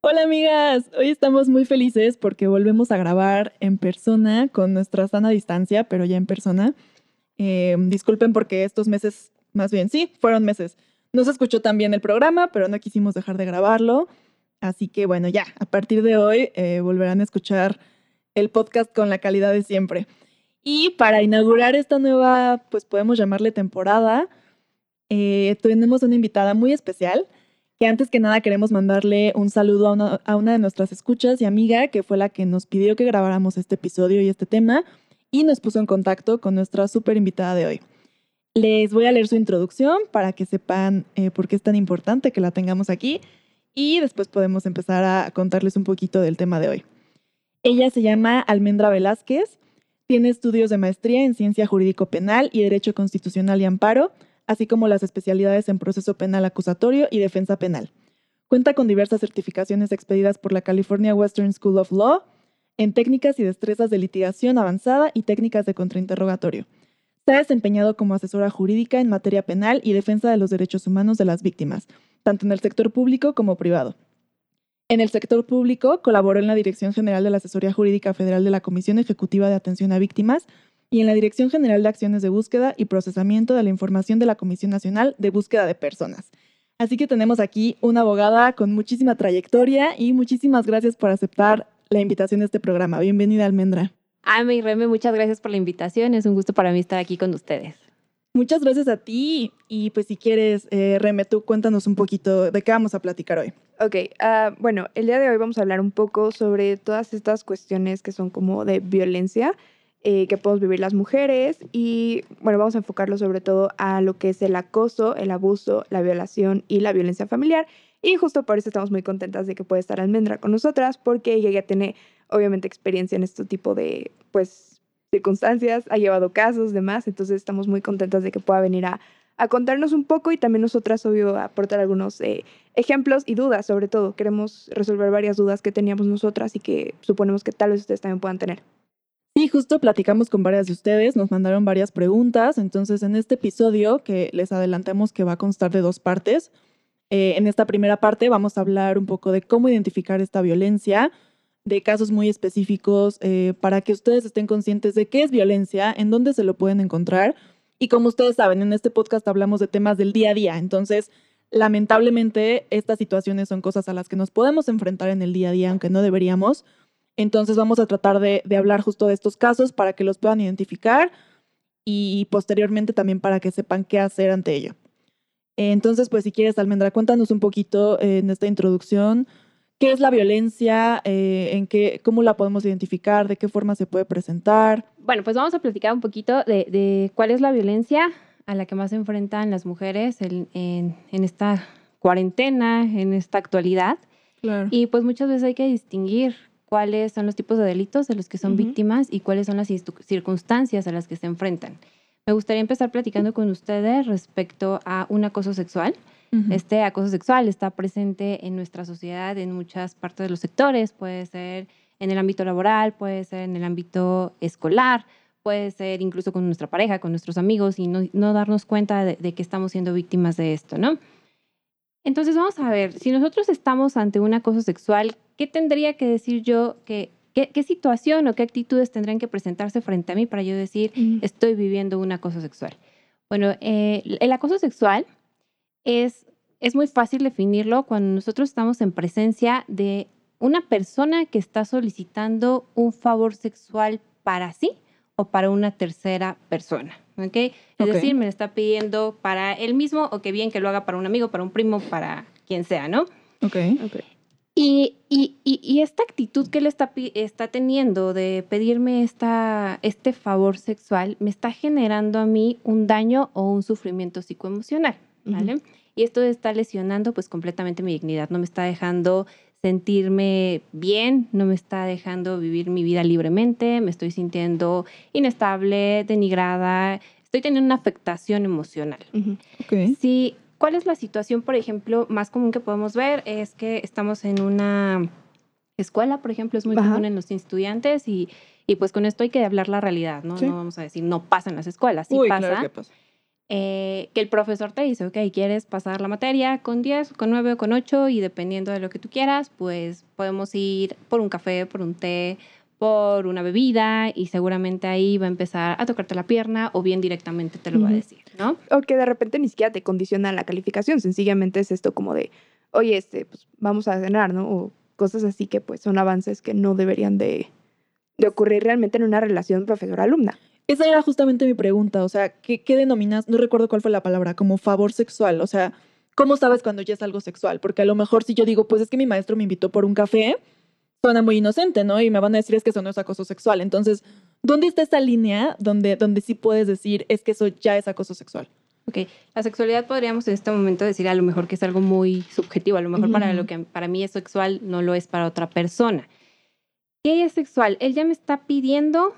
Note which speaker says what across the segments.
Speaker 1: Hola amigas, hoy estamos muy felices porque volvemos a grabar en persona con nuestra sana distancia, pero ya en persona. Eh, disculpen porque estos meses, más bien sí, fueron meses. No se escuchó tan bien el programa, pero no quisimos dejar de grabarlo. Así que bueno, ya, a partir de hoy eh, volverán a escuchar el podcast con la calidad de siempre. Y para inaugurar esta nueva, pues podemos llamarle temporada, eh, tenemos una invitada muy especial que antes que nada queremos mandarle un saludo a una, de nuestras escuchas y amiga, que fue la que nos pidió que grabáramos este episodio y este tema, y nos puso en contacto con nuestra súper invitada de hoy. Les voy a leer su introducción para que sepan eh, por qué es tan importante que la tengamos aquí y después podemos empezar a contarles un poquito del tema de hoy. Ella se llama Almendra Velázquez, tiene estudios de maestría en Ciencia Jurídico Penal y Derecho Constitucional y Amparo, así como las especialidades en proceso penal acusatorio y defensa penal. Cuenta con diversas certificaciones expedidas por la California Western School of Law en técnicas y destrezas de litigación avanzada y técnicas de contrainterrogatorio. Se ha desempeñado como asesora jurídica en materia penal y defensa de los derechos humanos de las víctimas, tanto en el sector público como privado. En el sector público colaboró en la Dirección General de la Asesoría Jurídica Federal de la Comisión Ejecutiva de Atención a Víctimas y en la Dirección General de Acciones de Búsqueda y Procesamiento de la Información de la Comisión Nacional de Búsqueda de Personas. Así que tenemos aquí una abogada con muchísima trayectoria y muchísimas gracias por aceptar la invitación a este programa. Bienvenida, Almendra.
Speaker 2: Ame y Reme, muchas gracias por la invitación. Es un gusto para mí estar aquí con ustedes.
Speaker 1: Muchas gracias a ti y pues si quieres, eh, Reme, tú cuéntanos un poquito de qué vamos a platicar hoy.
Speaker 3: Ok, ah, bueno, el día de hoy vamos a hablar un poco sobre todas estas cuestiones que son como de violencia eh, que podemos vivir las mujeres y bueno, vamos a enfocarlo sobre todo a lo que es el acoso, el abuso, la violación y la violencia familiar. Y justo por eso estamos muy contentas de que pueda estar Almendra con nosotras porque ella ya tiene obviamente experiencia en este tipo de pues circunstancias, ha llevado casos, demás, entonces estamos muy contentas de que pueda venir a, contarnos un poco y también nosotras, obvio, aportar algunos eh, ejemplos y dudas, sobre todo. Queremos resolver varias dudas que teníamos nosotras y que suponemos que tal vez ustedes también puedan tener.
Speaker 1: Sí, justo platicamos con varias de ustedes, nos mandaron varias preguntas, entonces en este episodio que les adelantamos que va a constar de dos partes, eh, en esta primera parte vamos a hablar un poco de cómo identificar esta violencia, de casos muy específicos, eh, para que ustedes estén conscientes de qué es violencia, en dónde se lo pueden encontrar. Y como ustedes saben, en este podcast hablamos de temas del día a día, entonces lamentablemente estas situaciones son cosas a las que nos podemos enfrentar en el día a día, aunque no deberíamos. Entonces vamos a tratar de, de hablar justo de estos casos para que los puedan identificar y posteriormente también para que sepan qué hacer ante ello. Entonces, pues si quieres, Almendra, cuéntanos un poquito eh, en esta introducción qué es la violencia, eh, en qué, cómo la podemos identificar, de qué forma se puede presentar.
Speaker 2: Bueno, pues vamos a platicar un poquito de, de cuál es la violencia a la que más se enfrentan las mujeres en, en, en esta cuarentena, en esta actualidad.
Speaker 1: Claro.
Speaker 2: Y pues muchas veces hay que distinguir cuáles son los tipos de delitos de los que son víctimas y cuáles son las circunstancias a las que se enfrentan. Me gustaría empezar platicando con ustedes respecto a un acoso sexual. Este acoso sexual está presente en nuestra sociedad en muchas partes de los sectores, puede ser en el ámbito laboral, puede ser en el ámbito escolar, puede ser incluso con nuestra pareja, con nuestros amigos y no, no darnos cuenta de, de que estamos siendo víctimas de esto, ¿no? Entonces vamos a ver, si nosotros estamos ante un acoso sexual, ¿qué tendría que decir yo? Que, qué, ¿Qué situación o qué actitudes tendrían que presentarse frente a mí para yo decir, estoy viviendo un acoso sexual? Bueno, eh, el acoso sexual es, es muy fácil definirlo cuando nosotros estamos en presencia de una persona que está solicitando un favor sexual para sí o para una tercera persona. ¿ok? Es
Speaker 1: Ok.
Speaker 2: decir, me lo está pidiendo para él mismo o que bien que lo haga para un amigo, para un primo, para quien sea, ¿no?
Speaker 1: Ok.
Speaker 3: Ok.
Speaker 2: Y, y, y, y esta actitud que él está, está teniendo de pedirme esta, este favor sexual me está generando a mí un daño o un sufrimiento psicoemocional, ¿vale? Y esto está lesionando pues completamente mi dignidad, no me está dejando sentirme bien, no me está dejando vivir mi vida libremente, me estoy sintiendo inestable, denigrada, estoy teniendo una afectación emocional.
Speaker 3: Ujú.
Speaker 1: Ok.
Speaker 2: Sí, ¿cuál es la situación, por ejemplo, más común que podemos ver? Es que estamos en una escuela, por ejemplo, es muy
Speaker 3: Ajá.
Speaker 2: común en los estudiantes y, y pues con esto hay que hablar la realidad, ¿no?
Speaker 3: Sí.
Speaker 2: No vamos a decir no pasa en las escuelas, sí
Speaker 1: Uy,
Speaker 2: pasa.
Speaker 1: claro que pasa.
Speaker 2: eh, que el profesor te dice, ok, quieres pasar la materia con 10, con 9 o con 8 y dependiendo de lo que tú quieras, pues podemos ir por un café, por un té, por una bebida y seguramente ahí va a empezar a tocarte la pierna o bien directamente te lo va a decir, ¿no?
Speaker 3: O que de repente ni siquiera te condiciona la calificación, sencillamente es esto como de, oye, este, pues vamos a cenar, ¿no? O cosas así que pues son avances que no deberían de, de ocurrir realmente en una relación profesor-alumna.
Speaker 1: Esa era justamente mi pregunta, o sea, ¿qué, qué denominas? No recuerdo cuál fue la palabra, como favor sexual, o sea, ¿cómo sabes cuando ya es algo sexual? Porque a lo mejor si yo digo, pues es que mi maestro me invitó por un café, suena muy inocente, ¿no? Y me van a decir es que eso no es acoso sexual. Entonces, ¿dónde está esa línea donde, donde sí puedes decir es que eso ya es acoso sexual?
Speaker 2: Ok, la sexualidad podríamos en este momento decir a lo mejor que es algo muy subjetivo, a lo mejor para lo que para mí es sexual no lo es para otra persona. ¿Qué es sexual? Él ya me está pidiendo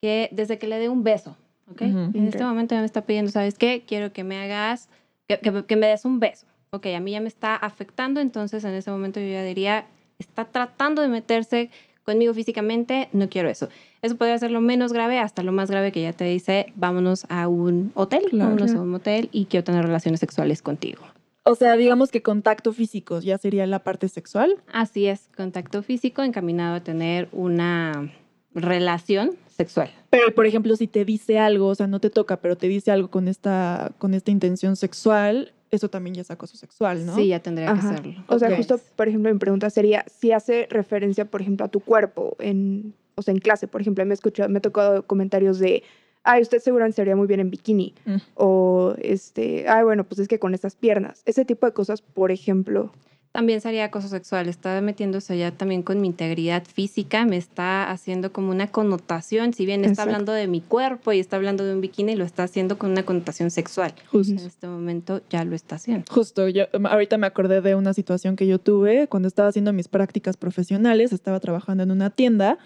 Speaker 2: que desde que le dé un beso, ¿ok? En este
Speaker 3: Ok.
Speaker 2: momento ya me está pidiendo, ¿sabes qué? Quiero que me hagas, que, que- que me des un beso. Ok, a mí ya me está afectando, entonces en ese momento yo ya diría, está tratando de meterse conmigo físicamente, no quiero eso. Eso podría ser lo menos grave hasta lo más grave que ya te dice, vámonos a un hotel,
Speaker 1: Claro.
Speaker 2: vámonos a un motel y quiero tener relaciones sexuales contigo.
Speaker 1: O sea, digamos que contacto físico ya sería la parte sexual.
Speaker 2: Así es, contacto físico encaminado a tener una relación sexual.
Speaker 1: Pero, por ejemplo, si te dice algo, o sea, no te toca, pero te dice algo con esta, con esta intención sexual, eso también ya es acoso sexual, ¿no?
Speaker 2: Sí, ya tendría
Speaker 3: Ajá.
Speaker 2: que serlo.
Speaker 3: O sea, justo, por ejemplo, mi pregunta sería si hace referencia, por ejemplo, a tu cuerpo, en, o sea, en clase, por ejemplo, me, he escuchado, me he tocado comentarios de, ay, usted seguramente se vería muy bien en bikini,
Speaker 1: Mm.
Speaker 3: o, este, ay, bueno, pues es que con estas piernas, ese tipo de cosas, por ejemplo.
Speaker 2: También sería acoso sexual. Está metiéndose ya también con mi integridad física. Me está haciendo como una connotación. Si bien está
Speaker 3: Exacto.
Speaker 2: hablando de mi cuerpo y está hablando de un bikini, lo está haciendo con una connotación sexual.
Speaker 1: Justo.
Speaker 2: En este momento ya lo está haciendo.
Speaker 1: Justo, yo em, ahorita me acordé de una situación que yo tuve cuando estaba haciendo mis prácticas profesionales, estaba trabajando en una tienda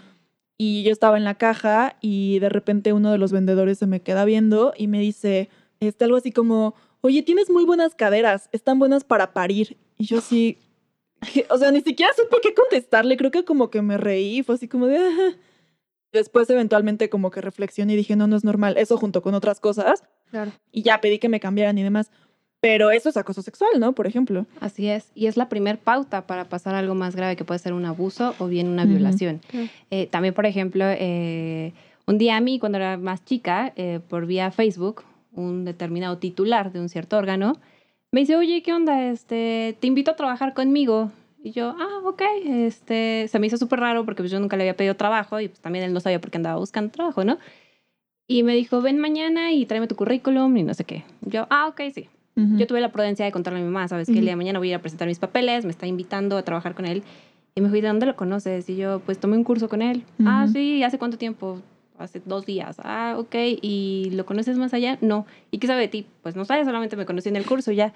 Speaker 1: y yo estaba en la caja y de repente uno de los vendedores se me queda viendo y me dice este, algo así como, oye, tienes muy buenas caderas, están buenas para parir. Y yo que- o sea, ni siquiera supe qué contestarle, creo que como que me reí, fue así como de... Después eventualmente como que reflexioné y dije, no, no es normal, eso junto con otras cosas
Speaker 3: Claro.
Speaker 1: y ya pedí que me cambiaran y demás. Pero eso es acoso sexual, ¿no? Por ejemplo.
Speaker 2: Así es. Y es la primer pauta para pasar a algo más grave que puede ser un abuso o bien una violación. Eh, también, por ejemplo, eh, un día a mí, cuando era más chica, eh, por vía Facebook, un determinado titular de un cierto órgano me dice, oye, ¿qué onda? Este, te invito a trabajar conmigo. Y yo, ah, ok. Este, se me hizo súper raro porque pues, yo nunca le había pedido trabajo y pues también él no sabía por qué andaba buscando trabajo, ¿no? Y me dijo, ven mañana y tráeme tu currículum y no sé qué. Yo, ah, ok, sí. Yo tuve la prudencia de contarle a mi mamá, sabes que el día de mañana voy a ir a presentar mis papeles, me está invitando a trabajar con él. Y me dijo, ¿y de dónde lo conoces? Y yo, pues tomé un curso con él. Ah,
Speaker 1: Ujú.
Speaker 2: sí, ¿hace cuánto tiempo? Hace dos días. Ah, ok. ¿Y lo conoces más allá? No. ¿Y qué sabe de ti? Pues no sabe, solamente me conocí en el curso ya.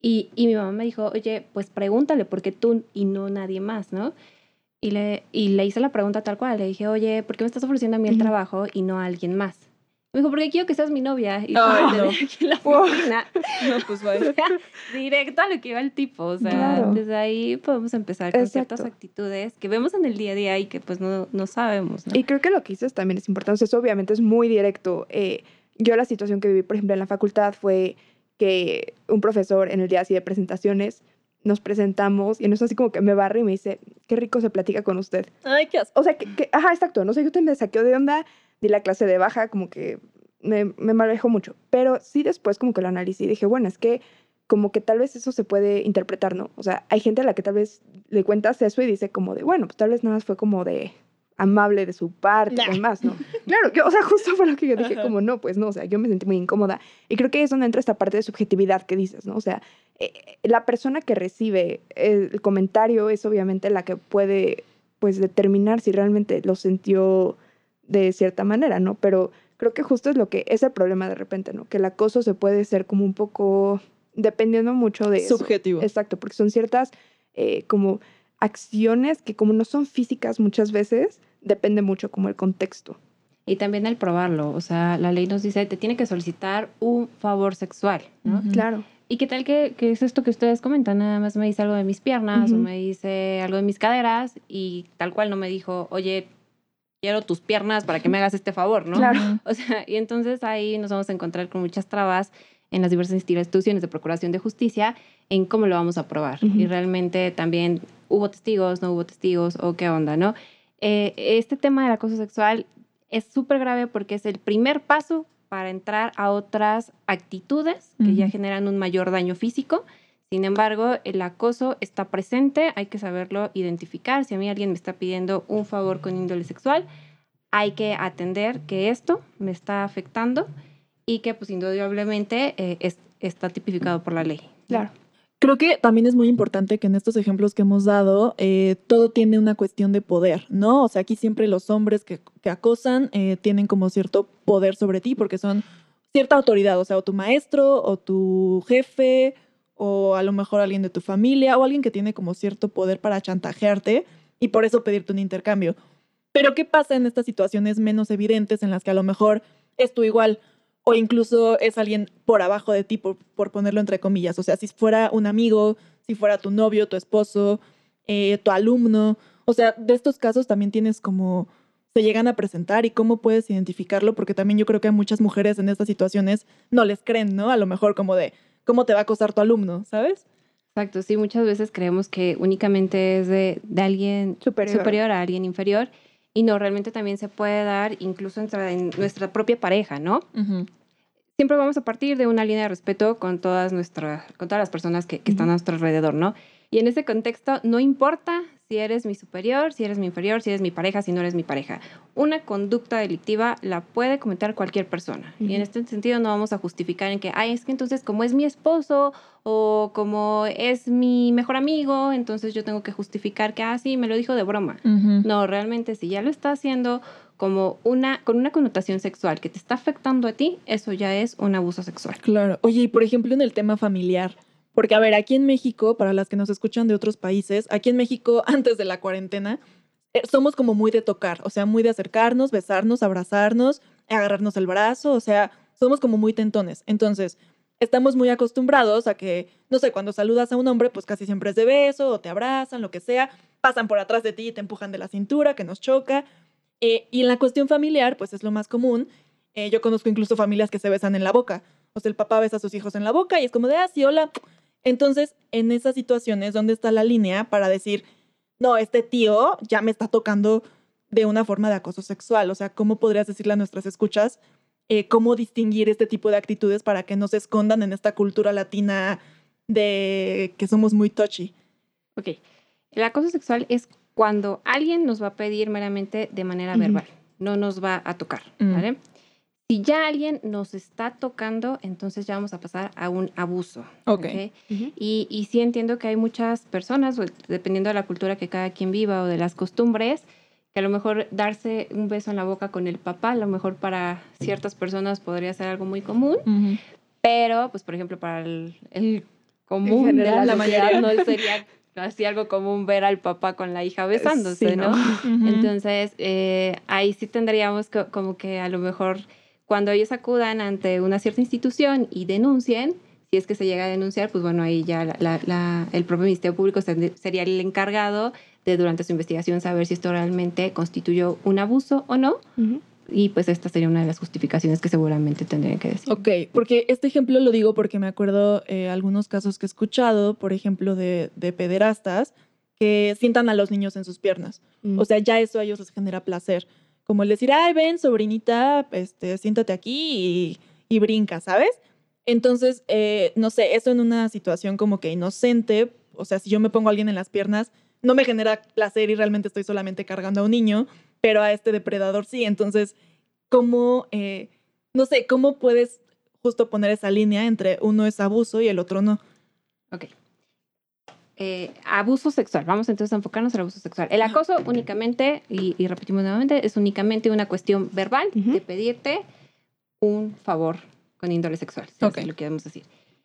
Speaker 2: Y, y mi mamá me dijo, oye, pues pregúntale, ¿por qué tú y no nadie más, no? Y le, y le hice la pregunta tal cual. Le dije, oye, ¿por qué me estás ofreciendo a mí el trabajo y no a alguien más? Me dijo, porque quiero que seas mi novia. Y te
Speaker 1: no.
Speaker 2: aquí en la oficina.
Speaker 1: No, pues vaya.
Speaker 2: O sea, directo a lo que iba el tipo. O sea,
Speaker 3: Claro.
Speaker 2: desde ahí podemos empezar con ciertas
Speaker 3: Exacto.
Speaker 2: actitudes que vemos en el día a día y que pues no, no sabemos. ¿no?
Speaker 3: Y creo que lo que dices también es importante. O sea, eso obviamente es muy directo. Eh, yo la situación que viví, por ejemplo, en la facultad fue que un profesor en el día así de presentaciones nos presentamos y no es así como que me barre y me dice, qué rico se platica con usted.
Speaker 1: Ay, qué asco.
Speaker 3: O sea, que, que- ajá, exacto. No sé, yo te me saqueó de onda, di la clase de baja, como que me, me mucho. Pero sí después como que lo analicé y dije, bueno, es que como que tal vez eso se puede interpretar, ¿no? O sea, hay gente a la que tal vez le cuentas eso y dice como de, bueno, pues tal vez nada más fue como de amable de su parte
Speaker 1: Nah.
Speaker 3: y demás, ¿no? claro, que, o sea, justo fue lo que yo dije,
Speaker 1: Ajá.
Speaker 3: como no, pues no, o sea, yo me sentí muy incómoda. Y creo que ahí es donde entra esta parte de subjetividad que dices, ¿no? O sea, eh, la persona que recibe el comentario es obviamente la que puede, pues, determinar si realmente lo sintió de cierta manera, ¿no? Pero creo que justo es lo que es el problema de repente, ¿no? Que el acoso se puede ser como un poco, dependiendo mucho de... eso.
Speaker 1: Subjetivo.
Speaker 3: Exacto, porque son ciertas eh, como acciones que como no son físicas muchas veces, depende mucho como el contexto.
Speaker 2: Y también el probarlo. O sea, la ley nos dice, te tiene que solicitar un favor sexual, ¿no?
Speaker 3: Claro.
Speaker 2: ¿Y qué tal que, que es esto que ustedes comentan? Nada más me dice algo de mis piernas o me dice algo de mis caderas y tal cual no me dijo, oye, quiero tus piernas para que me hagas este favor, ¿no?
Speaker 3: Claro.
Speaker 2: O sea, y entonces ahí nos vamos a encontrar con muchas trabas en las diversas instituciones de procuración de justicia en cómo lo vamos a probar. Y realmente también hubo testigos, no hubo testigos o qué onda, ¿no? Eh, este tema del acoso sexual es súper grave porque es el primer paso para entrar a otras actitudes que ya generan un mayor daño físico. Sin embargo, el acoso está presente, hay que saberlo identificar. Si a mí alguien me está pidiendo un favor con índole sexual, hay que atender que esto me está afectando y que pues indudablemente eh, es- está tipificado por la ley.
Speaker 3: Claro.
Speaker 1: Creo que también es muy importante que en estos ejemplos que hemos dado, eh, todo tiene una cuestión de poder, ¿no? O sea, aquí siempre los hombres que, que acosan eh, tienen como cierto poder sobre ti porque son cierta autoridad, o sea, o tu maestro, o tu jefe, o a lo mejor alguien de tu familia, o alguien que tiene como cierto poder para chantajearte y por eso pedirte un intercambio. Pero ¿qué pasa en estas situaciones menos evidentes en las que a lo mejor es tu igual o incluso es alguien por abajo de ti, por, por ponerlo entre comillas? O sea, si fuera un amigo, si fuera tu novio, tu esposo, eh, tu alumno. O sea, de estos casos también tienes como se llegan a presentar y cómo puedes identificarlo, porque también yo creo que a muchas mujeres en estas situaciones no les creen, ¿no? A lo mejor como de, ¿cómo te va a acosar tu alumno? ¿Sabes?
Speaker 2: Exacto, sí, muchas veces creemos que únicamente es de, de alguien
Speaker 3: Superior.
Speaker 2: superior a alguien inferior y no, realmente también se puede dar incluso entre- en nuestra propia pareja, ¿no? siempre vamos a partir de una línea de respeto con todas nuestras, con todas las personas que, que están a nuestro alrededor, ¿no? Y en ese contexto, no importa si eres mi superior, si eres mi inferior, si eres mi pareja, si no eres mi pareja. Una conducta delictiva la puede cometer cualquier persona. Y en este sentido no vamos a justificar en que, ay, es que entonces como es mi esposo o como es mi mejor amigo, entonces yo tengo que justificar que, ah, sí, me lo dijo de broma. No, realmente si ya lo está haciendo como una, con una connotación sexual que te está afectando a ti, eso ya es un abuso sexual.
Speaker 1: Claro. Oye, y por ejemplo en el tema familiar, porque a ver, aquí en México, para las que nos escuchan de otros países, aquí en México, antes de la cuarentena, eh, somos como muy de tocar, o sea, muy de acercarnos, besarnos, abrazarnos, agarrarnos el brazo, o sea, somos como muy tentones. Entonces, estamos muy acostumbrados a que, no sé, cuando saludas a un hombre, pues casi siempre es de beso, o te abrazan, lo que sea, pasan por atrás de ti y te empujan de la cintura, que nos choca. Eh, y en la cuestión familiar, pues es lo más común. Eh, yo conozco incluso familias que se besan en la boca. O sea, el papá besa a sus hijos en la boca y es como de, ah, sí, hola. Entonces, en esas situaciones, ¿dónde está la línea para decir, no, este tío ya me está tocando de una forma de acoso sexual? O sea, ¿cómo podrías decirle a nuestras escuchas eh, cómo distinguir este tipo de actitudes para que no se escondan en esta cultura latina de que somos muy touchy?
Speaker 2: Ok. El acoso sexual es cuando alguien nos va a pedir meramente de manera verbal, no nos va a tocar,
Speaker 1: Mm.
Speaker 2: ¿vale? Si ya alguien nos está tocando, entonces ya vamos a pasar a un abuso.
Speaker 1: Ok.
Speaker 3: Ujú.
Speaker 2: Y, y sí entiendo que hay muchas personas, o dependiendo de la cultura que cada quien viva o de las costumbres, que a lo mejor darse un beso en la boca con el papá, a lo mejor para ciertas personas podría ser algo muy común, pero pues por ejemplo para el, el común de
Speaker 3: general,
Speaker 2: la,
Speaker 1: la
Speaker 2: sociedad
Speaker 1: mayoría.
Speaker 2: no sería así algo común ver al papá con la hija besándose,
Speaker 3: Sí,
Speaker 2: ¿no?
Speaker 1: Ujú.
Speaker 2: Entonces, eh, ahí sí tendríamos que- como que a lo mejor cuando ellos acudan ante una cierta institución y denuncien, si es que se llega a denunciar, pues bueno, ahí ya la- la- la- el propio Ministerio Público se- sería el encargado de durante su investigación saber si esto realmente constituyó un abuso o no.
Speaker 3: Ujú.
Speaker 2: Y pues esta sería una de las justificaciones que seguramente tendrían que decir.
Speaker 1: Ok, porque este ejemplo lo digo porque me acuerdo eh, algunos casos que he escuchado, por ejemplo, de, de pederastas que sientan a los niños en sus piernas.
Speaker 3: Mm.
Speaker 1: O sea, ya eso a ellos les genera placer. Como el decir, ay, ven, sobrinita, este, siéntate aquí y, y brinca, ¿sabes? Entonces, eh, no sé, eso en una situación como que inocente, o sea, si yo me pongo a alguien en las piernas, no me genera placer y realmente estoy solamente cargando a un niño, pero a este depredador sí. Entonces, ¿cómo, eh, no sé, cómo puedes justo poner esa línea entre uno es abuso y el otro no?
Speaker 2: Ok. Eh, abuso sexual. Vamos entonces a enfocarnos en el abuso sexual. El acoso únicamente, y, y repetimos nuevamente, es únicamente una cuestión verbal de pedirte un favor con índole sexual, si así lo queremos decir.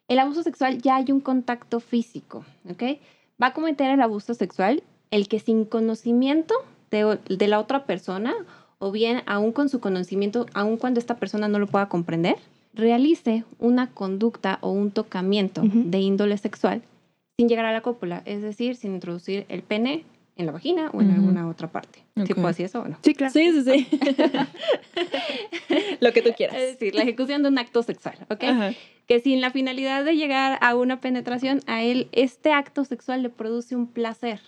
Speaker 2: El abuso sexual ya hay un contacto físico, ¿ok? Va a cometer el abuso sexual el que sin conocimiento de, de la otra persona, o bien aún con su conocimiento, aún cuando esta persona no lo pueda comprender, realice una conducta o un tocamiento de índole sexual sin llegar a la cópula, es decir, sin introducir el pene en la vagina o en alguna otra parte. ¿Sí
Speaker 1: Ok.
Speaker 2: puedo decir eso o no?
Speaker 3: Sí, claro.
Speaker 1: Sí, sí, sí. Lo que tú quieras.
Speaker 2: Es decir, la ejecución de un acto sexual, ¿ok?
Speaker 1: Ajá.
Speaker 2: Que sin la finalidad de llegar a una penetración, a él este acto sexual le produce un placer.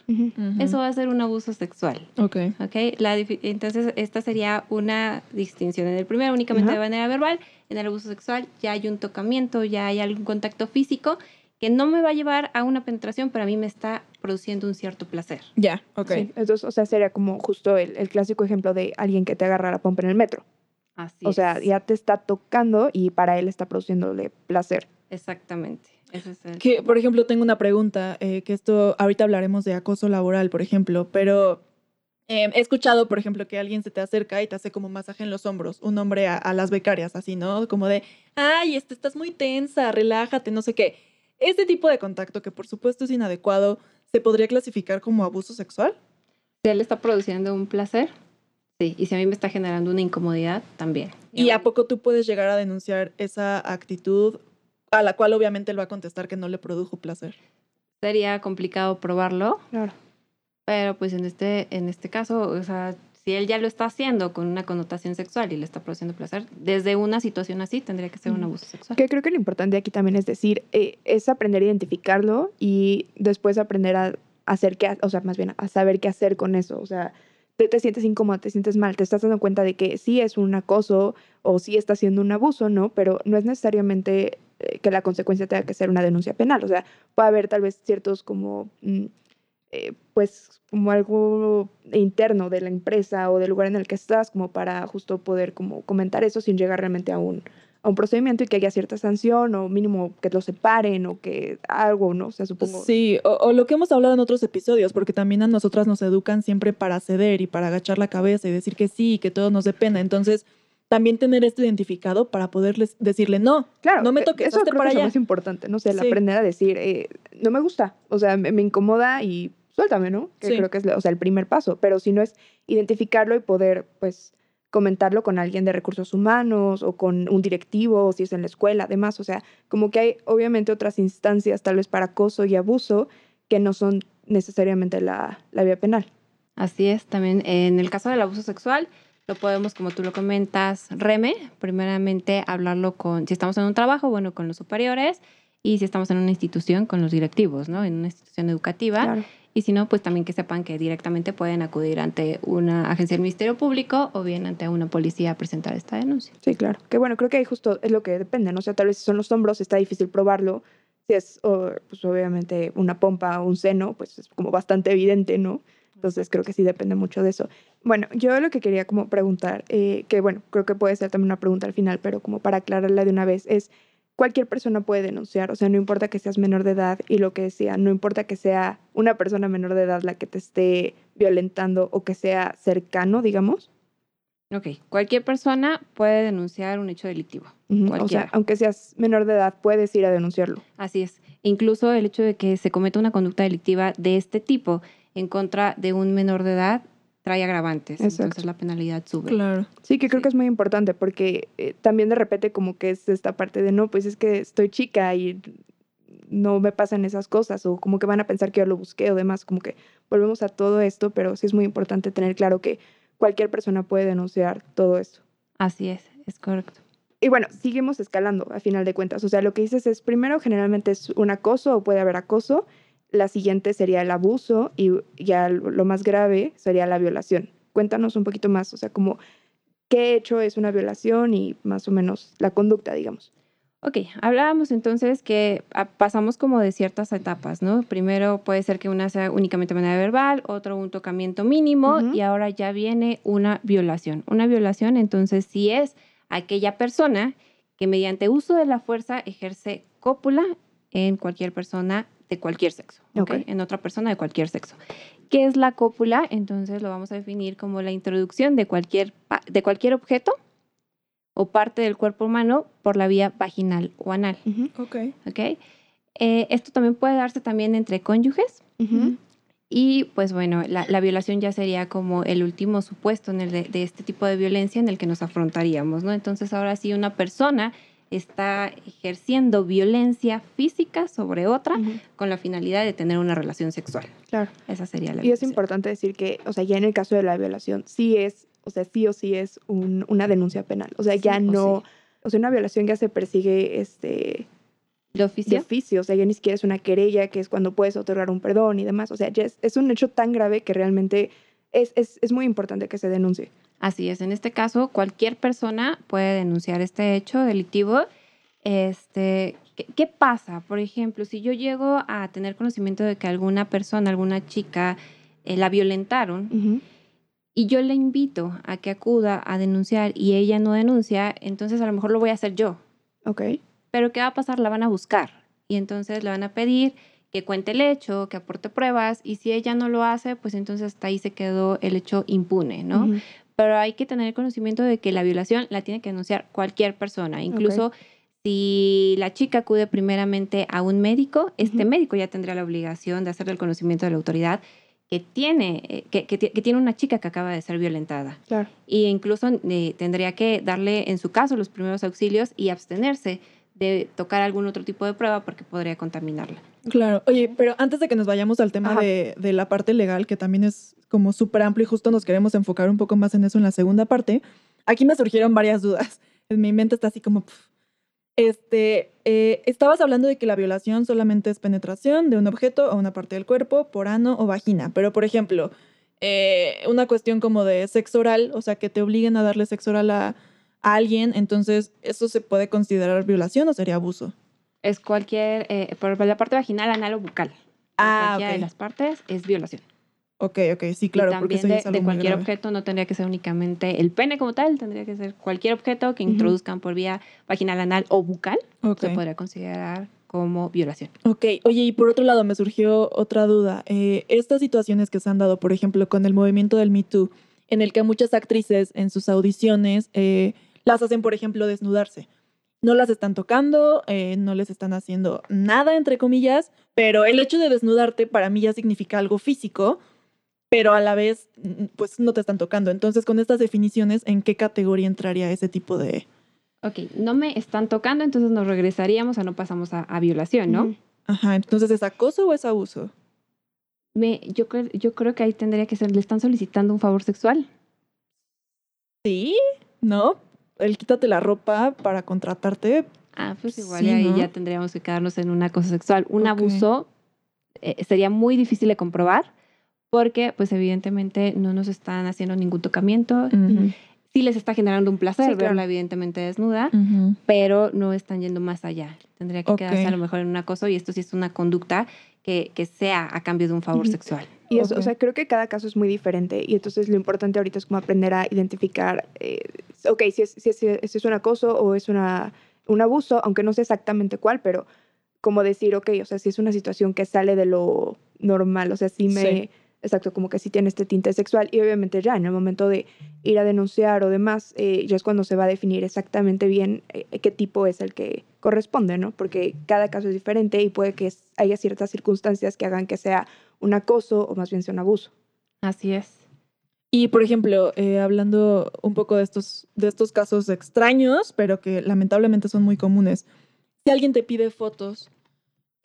Speaker 2: Eso va a ser un abuso sexual.
Speaker 1: Ok.
Speaker 2: ¿ok? La difi- entonces, esta sería una distinción. En el primero, únicamente de manera verbal. En el abuso sexual, ya hay un tocamiento, ya hay algún contacto físico que no me va a llevar a una penetración, pero a mí me está produciendo un cierto placer.
Speaker 1: Ya, ok.
Speaker 3: Sí, entonces, o sea, sería como justo el, el clásico ejemplo de alguien que te agarra la pompa en el metro.
Speaker 2: Así
Speaker 3: o sea,
Speaker 2: es.
Speaker 3: ya te está tocando y para él está produciéndole placer.
Speaker 2: Exactamente. Ese es el-
Speaker 1: Que, por ejemplo, tengo una pregunta, eh, que esto, ahorita hablaremos de acoso laboral, por ejemplo, pero eh, he escuchado, por ejemplo, que alguien se te acerca y te hace como masaje en los hombros, un hombre a, a las becarias, así, ¿no? Como de, ay, este, estás muy tensa, relájate, no sé qué. Este tipo de contacto, que por supuesto es inadecuado, ¿se podría clasificar como abuso sexual?
Speaker 2: Si él está produciendo un placer, sí. Y si a mí me está generando una incomodidad, también.
Speaker 1: ¿Y a poco tú puedes llegar a denunciar esa actitud a la cual obviamente él va a contestar que no le produjo placer?
Speaker 2: Sería complicado probarlo,
Speaker 3: Claro.
Speaker 2: pero pues en este, en este caso, o sea, si él ya lo está haciendo con una connotación sexual y le está produciendo placer, desde una situación así tendría que ser un abuso sexual.
Speaker 3: Que creo que lo importante aquí también es decir, eh, es aprender a identificarlo y después aprender a hacer qué, o sea, más bien a saber qué hacer con eso. O sea, te, te sientes incómodo, te sientes mal, te estás dando cuenta de que sí es un acoso o sí está siendo un abuso, ¿no? Pero no es necesariamente eh, que la consecuencia tenga que ser una denuncia penal. O sea, puede haber tal vez ciertos como, mm, eh, pues, como algo interno de la empresa o del lugar en el que estás, como para justo poder como comentar eso sin llegar realmente a un, a un procedimiento y que haya cierta sanción o mínimo que lo separen o que algo, ¿no? O sea, supongo.
Speaker 1: Sí, o, o lo que hemos hablado en otros episodios, porque también a nosotras nos educan siempre para ceder y para agachar la cabeza y decir que sí, que todo nos dé pena. Entonces, también tener esto identificado para poderles decirle no.
Speaker 3: Claro,
Speaker 1: no me
Speaker 3: eh,
Speaker 1: toques,
Speaker 3: eso creo
Speaker 1: para
Speaker 3: que es lo más importante, no el
Speaker 1: Sí.
Speaker 3: aprender a decir, eh, no me gusta, o sea, me, me incomoda y suéltame, ¿no? Que
Speaker 1: Sí.
Speaker 3: creo que es, o sea, el primer paso, pero si no es identificarlo y poder, pues, comentarlo con alguien de recursos humanos o con un directivo, o si es en la escuela, además, o sea, como que hay obviamente otras instancias, tal vez para acoso y abuso, que no son necesariamente la, la vía penal.
Speaker 2: Así es, también en el caso del abuso sexual, lo podemos, como tú lo comentas, reme, primeramente hablarlo con, si estamos en un trabajo, bueno, con los superiores, y si estamos en una institución, con los directivos, ¿no? En una institución educativa.
Speaker 3: Claro.
Speaker 2: Y si no, pues también que sepan que directamente pueden acudir ante una agencia del Ministerio Público o bien ante una policía a presentar esta denuncia.
Speaker 3: Sí, claro. Que bueno, creo que ahí justo es lo que depende, ¿no? O sea, tal vez si son los hombros, está difícil probarlo. Si es, o, pues obviamente, una pompa o un seno, pues es como bastante evidente, ¿no? Entonces creo que sí depende mucho de eso. Bueno, yo lo que quería como preguntar, eh, que bueno, creo que puede ser también una pregunta al final, pero como para aclararla de una vez, es, cualquier persona puede denunciar, o sea, no importa que seas menor de edad y lo que decía, no importa que sea una persona menor de edad la que te esté violentando o que sea cercano, digamos.
Speaker 2: Ok, cualquier persona puede denunciar un hecho delictivo.
Speaker 3: O sea, aunque seas menor de edad, puedes ir a denunciarlo.
Speaker 2: Así es. Incluso el hecho de que se cometa una conducta delictiva de este tipo en contra de un menor de edad trae agravantes.
Speaker 3: Exacto.
Speaker 2: Entonces la penalidad sube.
Speaker 1: Claro.
Speaker 3: Sí, que creo
Speaker 2: Sí.
Speaker 3: que es muy importante porque eh, también de repente como que es esta parte de no, pues es que estoy chica y no me pasan esas cosas o como que van a pensar que yo lo busqué o demás, como que volvemos a todo esto, pero sí es muy importante tener claro que cualquier persona puede denunciar todo esto.
Speaker 2: Así es, es correcto.
Speaker 3: Y bueno, seguimos escalando a final de cuentas. O sea, lo que dices es, primero generalmente es un acoso o puede haber acoso, la siguiente sería el abuso y ya lo más grave sería la violación. Cuéntanos un poquito más, o sea, como qué hecho es una violación y más o menos la conducta, digamos.
Speaker 2: Ok, hablábamos entonces que ah, pasamos como de ciertas etapas, ¿no? Primero puede ser que una sea únicamente de manera verbal, otro un tocamiento mínimo y ahora ya viene una violación. Una violación entonces sí es aquella persona que mediante uso de la fuerza ejerce cópula en cualquier persona de cualquier sexo. En otra persona de cualquier sexo. ¿Qué es la cópula? Entonces lo vamos a definir como la introducción de cualquier, de cualquier objeto o parte del cuerpo humano por la vía vaginal o anal.
Speaker 1: Ok.
Speaker 2: ¿ok? Eh, esto también puede darse también entre cónyuges. Y pues bueno, la, la violación ya sería como el último supuesto en el de, de este tipo de violencia en el que nos afrontaríamos, ¿no? Entonces ahora sí una persona está ejerciendo violencia física sobre otra con la finalidad de tener una relación sexual.
Speaker 3: Claro.
Speaker 2: Esa sería la
Speaker 3: Y es importante decir que, o sea, ya en el caso de la violación, sí es, o sea, sí o sí es un- una denuncia penal. O sea,
Speaker 2: Sí
Speaker 3: ya
Speaker 2: o
Speaker 3: no,
Speaker 2: sí.
Speaker 3: o sea, una violación ya se persigue este,
Speaker 2: ¿De
Speaker 3: de
Speaker 2: oficio?
Speaker 3: oficio, o sea, ya ni siquiera es una querella, que es cuando puedes otorgar un perdón y demás. O sea, ya es, es un hecho tan grave que realmente es, es, es muy importante que se denuncie.
Speaker 2: Así es, en este caso cualquier persona puede denunciar este hecho delictivo. Este, ¿qué, qué pasa? Por ejemplo, si yo llego a tener conocimiento de que alguna persona, alguna chica, eh, la violentaron y yo le invito a que acuda a denunciar y ella no denuncia, entonces a lo mejor lo voy a hacer yo.
Speaker 3: Ok.
Speaker 2: Pero ¿qué va a pasar? La van a buscar y entonces le van a pedir que cuente el hecho, que aporte pruebas y si ella no lo hace, pues entonces hasta ahí se quedó el hecho impune, ¿no?
Speaker 3: Ujú.
Speaker 2: Pero hay que tener conocimiento de que la violación la tiene que denunciar cualquier persona, incluso si la chica acude primeramente a un médico, este médico ya tendría la obligación de hacerle el conocimiento de la autoridad que tiene, eh, que, que ti- que tiene una chica que acaba de ser violentada.
Speaker 3: Claro.
Speaker 2: Y incluso eh, tendría que darle, en su caso, los primeros auxilios y abstenerse de tocar algún otro tipo de prueba porque podría contaminarla.
Speaker 1: Claro. Oye, pero antes de que nos vayamos al tema de, de la parte legal, que también es como súper amplio y justo nos queremos enfocar un poco más en eso en la segunda parte, aquí me surgieron varias dudas. En mi mente está así como... Este, eh, estabas hablando de que la violación solamente es penetración de un objeto o una parte del cuerpo por ano o vagina, pero por ejemplo, eh, una cuestión como de sexo oral, o sea, que te obliguen a darle sexo oral a, a alguien, entonces, ¿eso se puede considerar violación o sería abuso?
Speaker 2: Es cualquier, eh, por la parte vaginal, anal o bucal.
Speaker 1: Ah,
Speaker 2: Cualquiera de
Speaker 1: ok.
Speaker 2: las partes es violación.
Speaker 1: Ok, ok, sí, claro,
Speaker 2: y
Speaker 1: porque
Speaker 2: también
Speaker 1: eso ya
Speaker 2: de,
Speaker 1: es algo
Speaker 2: de cualquier objeto no tendría que ser únicamente el pene como tal, tendría que ser cualquier objeto que introduzcan por vía vaginal, anal o bucal,
Speaker 1: Ok.
Speaker 2: se podría considerar como violación.
Speaker 1: Ok, oye, y por otro lado me surgió otra duda. Eh, estas situaciones que se han dado, por ejemplo, con el movimiento del Me Too, en el que muchas actrices en sus audiciones eh, las hacen, por ejemplo, desnudarse. No las están tocando, eh, no les están haciendo nada, entre comillas, pero el hecho de desnudarte para mí ya significa algo físico, pero a la vez, mm, pues no te están tocando. Entonces, con estas definiciones, ¿en qué categoría entraría ese tipo de...
Speaker 2: Ok, no me están tocando, entonces nos regresaríamos a no pasamos a, a violación, ¿no?
Speaker 1: Ajá, entonces, ¿es acoso o es abuso?
Speaker 2: Me, yo, yo creo que ahí tendría que ser, le están solicitando un favor sexual.
Speaker 1: Sí, ¿no? El quítate la ropa para contratarte.
Speaker 2: Ah, pues igual
Speaker 1: Sí,
Speaker 2: y ahí
Speaker 1: ¿no?
Speaker 2: ya tendríamos que quedarnos en un acoso sexual. Un abuso eh, sería muy difícil de comprobar porque pues evidentemente no nos están haciendo ningún tocamiento.
Speaker 1: Ujú,
Speaker 2: Sí les está generando un placer
Speaker 3: Sí, claro.
Speaker 2: verla evidentemente desnuda, pero no están yendo más allá. Tendría que quedarse a lo mejor en un acoso y esto sí es una conducta que, que sea a cambio de un favor sexual.
Speaker 3: Y eso, o sea, creo que cada caso es muy diferente y entonces lo importante ahorita es como aprender a identificar, eh, ok, si es, si, es, si es un acoso o es una, un abuso, aunque no sé exactamente cuál, pero como decir, ok, o sea, si es una situación que sale de lo normal, o sea, si me,
Speaker 1: Sí.
Speaker 3: Exacto, como que sí tiene este tinte sexual y obviamente ya en el momento de ir a denunciar o demás, eh, ya es cuando se va a definir exactamente bien eh, qué tipo es el que corresponde, ¿no? Porque cada caso es diferente y puede que haya ciertas circunstancias que hagan que sea un acoso o más bien sea un abuso.
Speaker 2: Así es.
Speaker 1: Y por ejemplo, eh, hablando un poco de estos, de estos casos extraños, pero que lamentablemente son muy comunes, si alguien te pide fotos,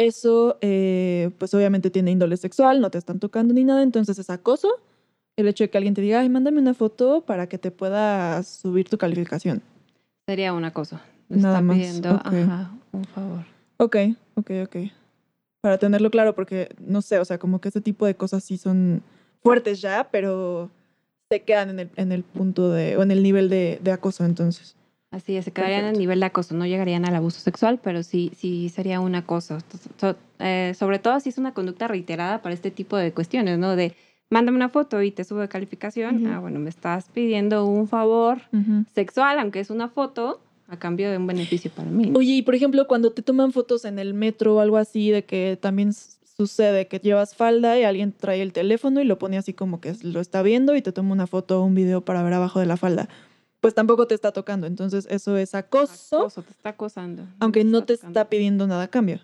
Speaker 1: eso eh, pues obviamente tiene índole sexual, no te están tocando ni nada, entonces es acoso. El hecho de que alguien te diga, ay, mándame una foto para que te pueda subir tu calificación.
Speaker 2: Sería un acoso. Nos
Speaker 1: Nada
Speaker 2: está
Speaker 1: más,
Speaker 2: pidiendo ajá, un favor.
Speaker 1: Ok, ok, ok. Para tenerlo claro, porque no sé, o sea, como que ese tipo de cosas sí son fuertes ya, pero se quedan en el, en el punto de, o en el nivel de, de acoso, entonces.
Speaker 2: Así es, se quedarían
Speaker 1: Perfecto.
Speaker 2: a nivel de acoso, no llegarían al abuso sexual, pero sí, sí sería un acoso. So- eh, sobre todo si es una conducta reiterada para este tipo de cuestiones, ¿no? De mándame una foto y te subo de calificación.
Speaker 3: Ujú.
Speaker 2: Ah, bueno, me estás pidiendo un favor sexual, aunque es una foto, a cambio de un beneficio para mí.
Speaker 1: Oye, y por ejemplo, cuando te toman fotos en el metro o algo así, de que también sucede que llevas falda y alguien trae el teléfono y lo pone así como que lo está viendo y te toma una foto o un video para ver abajo de la falda, pues tampoco te está tocando. Entonces, eso es acoso,
Speaker 2: Acoso, te está acosando.
Speaker 1: aunque no te está pidiendo nada a cambio.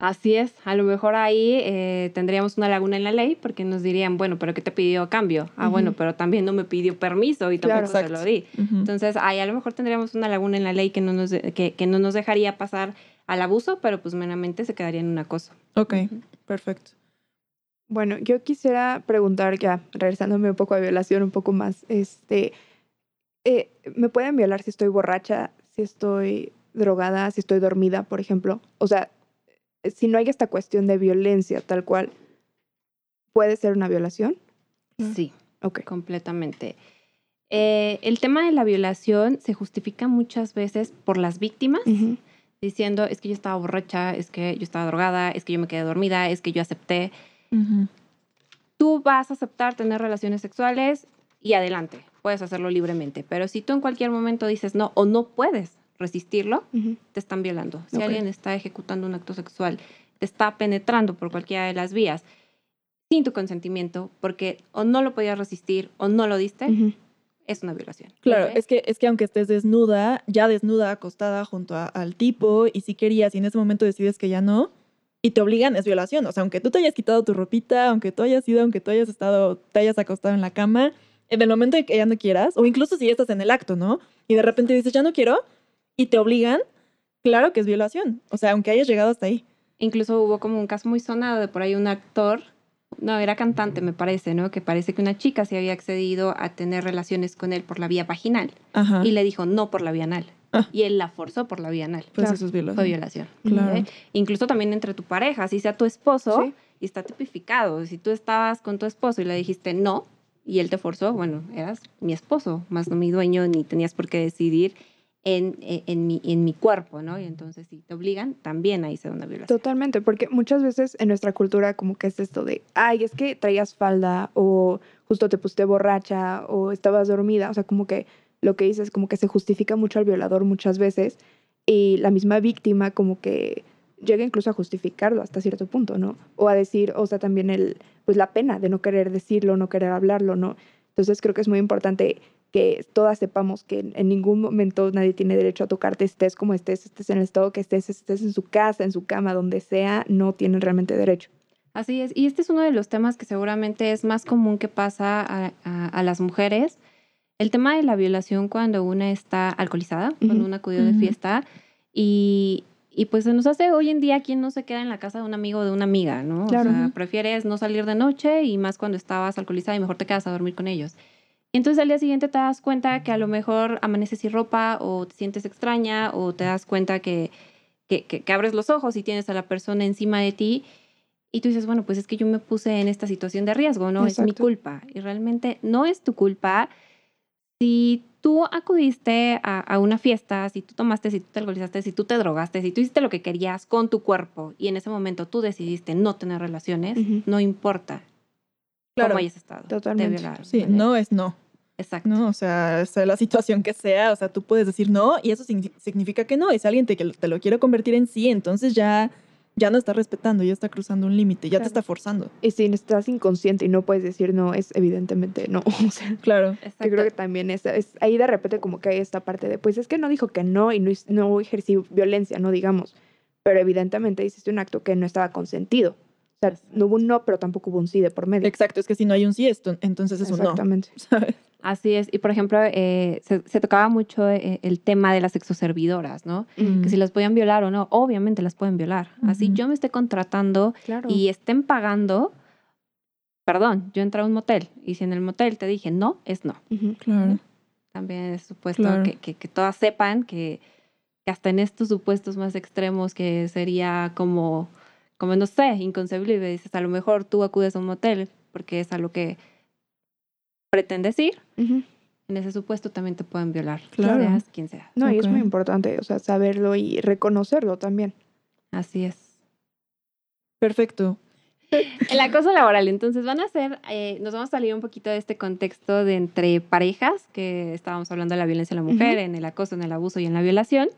Speaker 2: Así es, a lo mejor ahí eh, tendríamos una laguna en la ley porque nos dirían, bueno, pero ¿qué te pidió a cambio? Ah, bueno, pero también no me pidió permiso y
Speaker 3: Claro.
Speaker 2: tampoco se lo di. Entonces, ahí a lo mejor tendríamos una laguna en la ley que no nos, de- que, que no nos dejaría pasar al abuso, pero pues meramente se quedaría en un acoso.
Speaker 1: ok, perfecto.
Speaker 3: Bueno, yo quisiera preguntar ya, regresándome un poco a violación, un poco más, este, eh, ¿me pueden violar si estoy borracha, si estoy drogada, si estoy dormida, por ejemplo? O sea, si no hay esta cuestión de violencia tal cual, ¿puede ser una violación?
Speaker 1: Mm.
Speaker 2: Sí.
Speaker 3: Ok.
Speaker 2: completamente. Eh, el tema de la violación se justifica muchas veces por las víctimas, diciendo es que yo estaba borracha, es que yo estaba drogada, es que yo me quedé dormida, es que yo acepté. Tú vas a aceptar tener relaciones sexuales y adelante, puedes hacerlo libremente, pero si tú en cualquier momento dices no o no puedes resistirlo,
Speaker 3: Ujú.
Speaker 2: te están violando. Si
Speaker 3: Ok.
Speaker 2: alguien está ejecutando un acto sexual, te está penetrando por cualquiera de las vías sin tu consentimiento, porque o no lo podías resistir o no lo diste,
Speaker 3: Ujú.
Speaker 2: es una violación.
Speaker 1: Claro,
Speaker 2: ¿ok?
Speaker 1: es que, es que aunque estés desnuda, ya desnuda, acostada junto a- al tipo, y si querías y en ese momento decides que ya no, y te obligan, es violación. O sea, aunque tú te hayas quitado tu ropita, aunque tú hayas ido, aunque tú hayas estado, te hayas acostado en la cama, en el momento en que ya no quieras, o incluso si ya estás en el acto, ¿no? Y de repente dices, ya no quiero, y te obligan, claro que es violación. O sea, aunque hayas llegado hasta ahí.
Speaker 2: Incluso hubo como un caso muy sonado de por ahí un actor, no, era cantante me parece, ¿no? Que parece que una chica se había accedido a tener relaciones con él por la vía vaginal
Speaker 1: Ajá.
Speaker 2: y le dijo no por la vía anal.
Speaker 1: Ah.
Speaker 2: Y él la forzó por la vía anal.
Speaker 1: pues
Speaker 3: Claro.
Speaker 1: eso es violación.
Speaker 2: Fue violación.
Speaker 1: Claro.
Speaker 2: ¿ok? Incluso también entre tu pareja, si sea tu esposo,
Speaker 3: Sí.
Speaker 2: y está tipificado. Si tú estabas con tu esposo y le dijiste no, y él te forzó, bueno, eras mi esposo, más no mi dueño, ni tenías por qué decidir en, en, en mi, en mi cuerpo, ¿no? Y entonces si te obligan, también ahí se da una violación.
Speaker 3: Totalmente, porque muchas veces en nuestra cultura como que es esto de, ay, es que traías falda o justo te pusiste borracha o estabas dormida, o sea, como que lo que dices como que se justifica mucho al violador muchas veces y la misma víctima como que llega incluso a justificarlo hasta cierto punto, ¿no? O a decir, o sea, también el, pues la pena de no querer decirlo, no querer hablarlo, ¿no? Entonces creo que es muy importante que todas sepamos que en, ningún momento nadie tiene derecho a tocarte, estés como estés, estés en el estado que estés, estés en su casa, en su cama, donde sea, no tienen realmente derecho.
Speaker 2: Así es, y este es uno de los temas que seguramente es más común que pasa a, a- a las mujeres. El tema de la violación cuando una está alcoholizada, cuando
Speaker 3: Ujú.
Speaker 2: una acudió de
Speaker 1: Ujú.
Speaker 2: fiesta y, y pues se nos hace hoy en día quien no se queda en la casa de un amigo o de una amiga, ¿no?
Speaker 3: Claro.
Speaker 2: O sea, prefieres no salir de noche y más cuando estabas alcoholizada y mejor te quedas a dormir con ellos. Y entonces al día siguiente te das cuenta que a lo mejor amaneces sin ropa o te sientes extraña o te das cuenta que, que, que- que abres los ojos y tienes a la persona encima de ti y tú dices, bueno, pues es que yo me puse en esta situación de riesgo, ¿no? Es mi culpa. Y realmente no es tu culpa. Si tú acudiste a, a una fiesta, si tú tomaste, si tú te alcoholizaste, si tú te drogaste, si tú hiciste lo que querías con tu cuerpo y en ese momento tú decidiste no tener relaciones, no importa
Speaker 1: Claro.
Speaker 2: cómo hayas estado. te
Speaker 3: Totalmente.
Speaker 2: violaron,
Speaker 1: Sí,
Speaker 2: ¿vale?
Speaker 1: no es no.
Speaker 2: Exacto.
Speaker 1: ¿no? O sea, sea la situación que sea, o sea, tú puedes decir no y eso signi- significa que no. Y si alguien te, que te lo quiere convertir en sí, entonces ya, ya no está respetando, ya está cruzando un límite, ya
Speaker 3: Claro.
Speaker 1: te está forzando.
Speaker 3: Y si estás inconsciente y no puedes decir no, es evidentemente no. O sea,
Speaker 1: Claro.
Speaker 2: Exacto.
Speaker 3: yo creo que también es, es ahí de repente como que hay esta parte de, pues es que no dijo que no y no, no ejercí violencia, no digamos, pero evidentemente hiciste un acto que no estaba consentido. O sea, no hubo un no, pero tampoco hubo un sí de por medio.
Speaker 1: Exacto, es que si no hay un sí, esto, entonces es un no.
Speaker 3: Exactamente.
Speaker 2: Así es. Y por ejemplo, eh, se, se tocaba mucho eh, el tema de las sexoservidoras, ¿no?
Speaker 1: Mm.
Speaker 2: Que si las podían violar o no, obviamente las pueden violar. Así yo me esté contratando
Speaker 3: Claro.
Speaker 2: y estén pagando, perdón, yo entré a un motel y si en el motel te dije no, es no.
Speaker 1: Claro.
Speaker 2: También es supuesto
Speaker 1: Claro.
Speaker 2: que, que- que todas sepan que, que hasta en estos supuestos más extremos que sería como, como no sé, inconcebible, dices, a lo mejor tú acudes a un motel porque es a lo que pretendes ir, en ese supuesto también te pueden violar,
Speaker 1: Claro.
Speaker 2: seas quien sea.
Speaker 3: No, y es muy importante, o sea, saberlo y reconocerlo también.
Speaker 2: Así es.
Speaker 1: Perfecto.
Speaker 2: El acoso laboral, entonces van a ser, eh, nos vamos a salir un poquito de este contexto de entre parejas, que estábamos hablando de la violencia en la mujer, en el acoso, en el abuso y en la violación.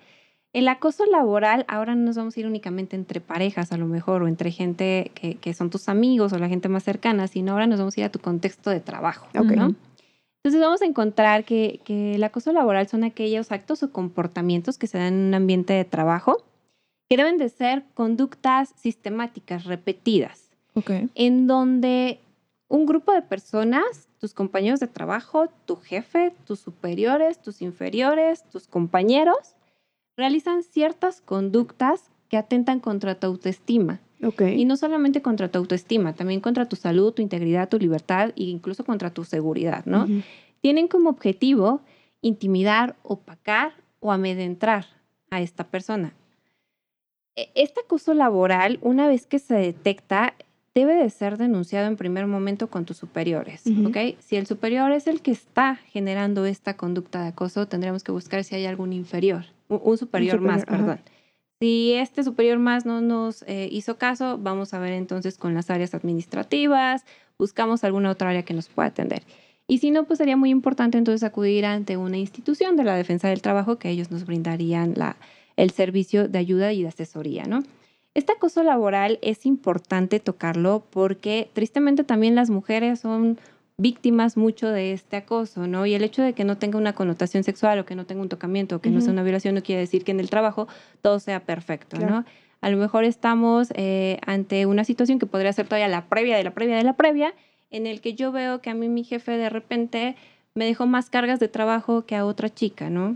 Speaker 2: El acoso laboral, ahora no nos vamos a ir únicamente entre parejas a lo mejor, o entre gente que, que son tus amigos o la gente más cercana, sino ahora nos vamos a ir a tu contexto de trabajo.
Speaker 3: Ok.
Speaker 2: ¿no? Entonces vamos a encontrar que, que el acoso laboral son aquellos actos o comportamientos que se dan en un ambiente de trabajo que deben de ser conductas sistemáticas, repetidas, en donde un grupo de personas, tus compañeros de trabajo, tu jefe, tus superiores, tus inferiores, tus compañeros, realizan ciertas conductas que atentan contra tu autoestima.
Speaker 3: Ok.
Speaker 2: Y no solamente contra tu autoestima, también contra tu salud, tu integridad, tu libertad e incluso contra tu seguridad, ¿no?
Speaker 3: Ujú.
Speaker 2: Tienen como objetivo intimidar, opacar o amedrentar a esta persona. E- Este acoso laboral, una vez que se detecta, debe de ser denunciado en primer momento con tus superiores. Si el superior es el que está generando esta conducta de acoso, tendremos que buscar si hay algún inferior, un, un superior, más,
Speaker 3: ajá.
Speaker 2: perdón. Si este superior más no nos eh, hizo caso, vamos a ver entonces con las áreas administrativas, buscamos alguna otra área que nos pueda atender. Y si no, pues sería muy importante entonces acudir ante una institución de la defensa del trabajo que ellos nos brindarían la, el servicio de ayuda y de asesoría, ¿no? Este acoso laboral es importante tocarlo porque tristemente también las mujeres son víctimas mucho de este acoso, ¿no? Y el hecho de que no tenga una connotación sexual o que no tenga un tocamiento o que no sea una violación no quiere decir que en el trabajo todo sea perfecto,
Speaker 3: Claro.
Speaker 2: ¿no? A lo mejor estamos eh, ante una situación que podría ser todavía la previa de la previa de la previa, en el que yo veo que a mí mi jefe de repente me dejó más cargas de trabajo que a otra chica, ¿no?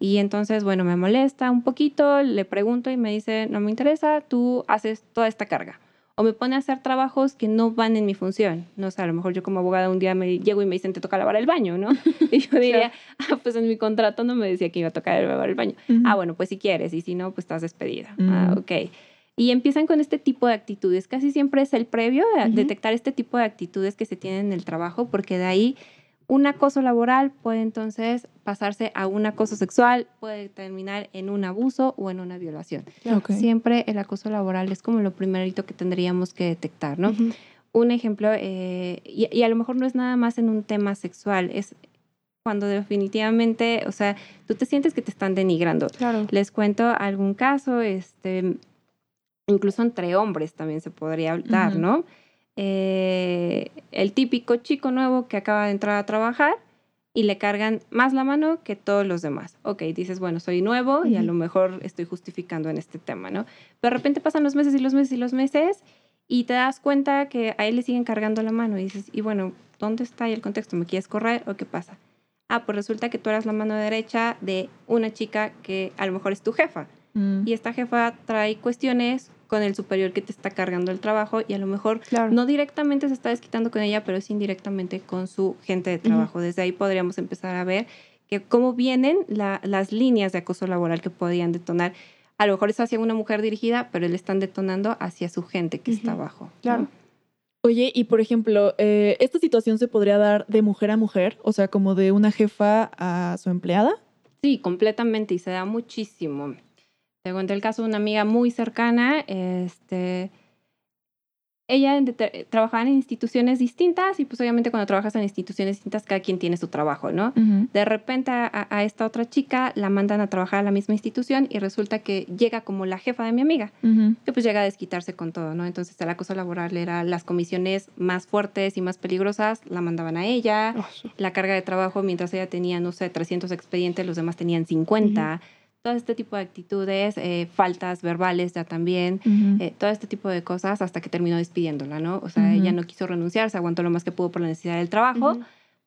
Speaker 2: Y entonces, bueno, me molesta un poquito, le pregunto y me dice, no me interesa, tú haces toda esta carga. O me pone a hacer trabajos que no van en mi función. No sé, a lo mejor yo como abogada un día me llego y me dicen, te toca lavar el baño, ¿no? Y yo diría, ah, pues en mi contrato no me decía que iba a tocar lavar el baño. Ah, bueno, pues si quieres, y si no, pues estás despedida. Ah,
Speaker 1: Mm.
Speaker 2: ok. Y empiezan con este tipo de actitudes. Casi siempre es el previo a detectar este tipo de actitudes que se tienen en el trabajo, porque de ahí un acoso laboral puede entonces pasarse a un acoso sexual, puede terminar en un abuso o en una violación. Siempre el acoso laboral es como lo primerito que tendríamos que detectar, ¿no? Un ejemplo, eh, y, y a lo mejor no es nada más en un tema sexual, es cuando definitivamente, o sea, tú te sientes que te están denigrando.
Speaker 3: Claro.
Speaker 2: Les cuento algún caso, este, incluso entre hombres también se podría dar,
Speaker 1: Ujú.
Speaker 2: ¿no? Eh, el típico chico nuevo que acaba de entrar a trabajar y le cargan más la mano que todos los demás. Ok, dices, bueno, soy nuevo y a lo mejor estoy justificando en este tema, ¿no? Pero de repente pasan los meses y los meses y los meses y te das cuenta que a él le siguen cargando la mano y dices, y bueno, ¿dónde está ahí el contexto? ¿Me quieres correr o qué pasa? Ah, pues resulta que tú eras la mano derecha de una chica que a lo mejor es tu jefa
Speaker 1: Mm.
Speaker 2: y esta jefa trae cuestiones con el superior que te está cargando el trabajo y a lo mejor
Speaker 3: Claro.
Speaker 2: no directamente se está desquitando con ella, pero sí indirectamente con su gente de trabajo. Desde ahí podríamos empezar a ver que cómo vienen la- las líneas de acoso laboral que podrían detonar. A lo mejor es hacia una mujer dirigida, pero le están detonando hacia su gente que está abajo. ¿no?
Speaker 3: Claro.
Speaker 1: Oye, y por ejemplo, eh, ¿esta situación se podría dar de mujer a mujer? O sea, como de una jefa a su empleada.
Speaker 2: Sí, completamente, y se da muchísimo. Te cuento el caso de una amiga muy cercana, este, ella deter- trabajaba en instituciones distintas y pues obviamente cuando trabajas en instituciones distintas cada quien tiene su trabajo, ¿no? De repente a, a esta otra chica la mandan a trabajar a la misma institución y resulta que llega como la jefa de mi amiga, que pues llega a desquitarse con todo, ¿no? Entonces el acoso laboral era las comisiones más fuertes y más peligrosas, la mandaban a ella,
Speaker 3: Oh,
Speaker 2: la carga de trabajo, mientras ella tenía, no sé, 300 expedientes, los demás tenían 50. Todo este tipo de actitudes, eh, faltas verbales ya también,
Speaker 1: Ujú.
Speaker 2: eh, todo este tipo de cosas hasta que terminó despidiéndola, ¿no? O sea,
Speaker 1: Ujú.
Speaker 2: ella no quiso renunciar, se aguantó lo más que pudo por la necesidad del trabajo,
Speaker 3: Ujú.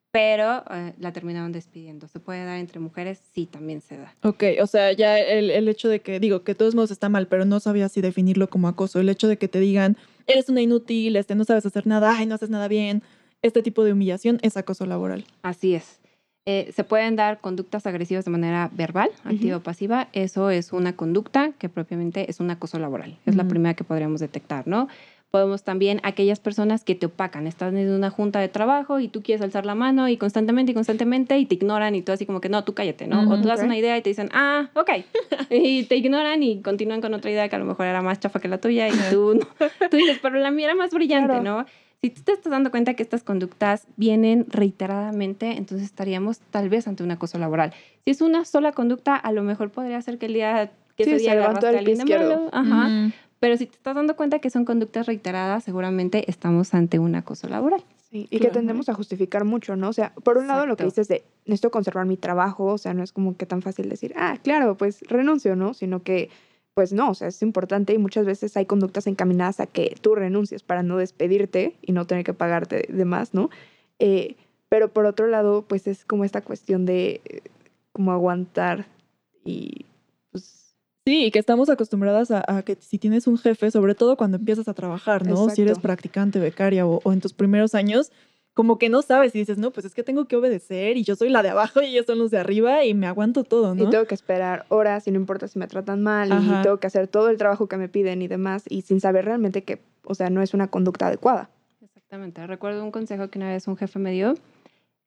Speaker 2: pero eh, la terminaron despidiendo. ¿Se puede dar entre mujeres? Sí, también se da.
Speaker 1: Ok, o sea, ya el, el hecho de que, digo, que de todos modos está mal, pero no sabía si definirlo como acoso. El hecho de que te digan, eres una inútil, este, no sabes hacer nada, ay, no haces nada bien. Este tipo de humillación es acoso laboral.
Speaker 2: Así es. Eh, se pueden dar conductas agresivas de manera verbal, activa o pasiva. Eso es una conducta que propiamente es un acoso laboral. Es la primera que podríamos detectar, ¿no? Podemos también aquellas personas que te opacan. Estás en una junta de trabajo y tú quieres alzar la mano y constantemente y constantemente y te ignoran y tú así como que no, tú cállate, ¿no? o
Speaker 1: Ujú,
Speaker 2: tú das una idea y te dicen, ah, ok. y te ignoran y continúan con otra idea que a lo mejor era más chafa que la tuya y tú, no- tú dices, pero la mía era más brillante,
Speaker 3: Claro.
Speaker 2: ¿no? Si tú te estás dando cuenta que estas conductas vienen reiteradamente, entonces estaríamos tal vez ante un acoso laboral. Si es una sola conducta, a lo mejor podría ser que el día que
Speaker 3: Sí,
Speaker 2: ese
Speaker 3: se
Speaker 2: día
Speaker 3: levantó
Speaker 2: agarraste a
Speaker 3: el pie izquierdo.
Speaker 2: ajá. Pero si te estás dando cuenta que son conductas reiteradas, seguramente estamos ante un acoso laboral.
Speaker 3: Sí, y que tendemos a justificar mucho, ¿no? O sea, por un lado lo que dices de necesito conservar mi trabajo, o sea, no es como que tan fácil decir, ah, claro, pues renuncio, ¿no? Sino que pues no, o sea, es importante y muchas veces hay conductas encaminadas a que tú renuncies para no despedirte y no tener que pagarte de más, ¿no? Eh, pero por otro lado, pues es como esta cuestión de eh, como aguantar y pues
Speaker 1: Sí, y que estamos acostumbradas a, a que si tienes un jefe, sobre todo cuando empiezas a trabajar, ¿no? Si eres practicante, becaria o, o en tus primeros años, como que no sabes y dices, no, pues es que tengo que obedecer y yo soy la de abajo y ellos son los de arriba y me aguanto todo, ¿no?
Speaker 3: Y tengo que esperar horas y no importa si me tratan mal
Speaker 1: Ajá.
Speaker 3: y tengo que hacer todo el trabajo que me piden y demás y sin saber realmente que, o sea, no es una conducta adecuada.
Speaker 2: Exactamente. Recuerdo un consejo que una vez un jefe me dio.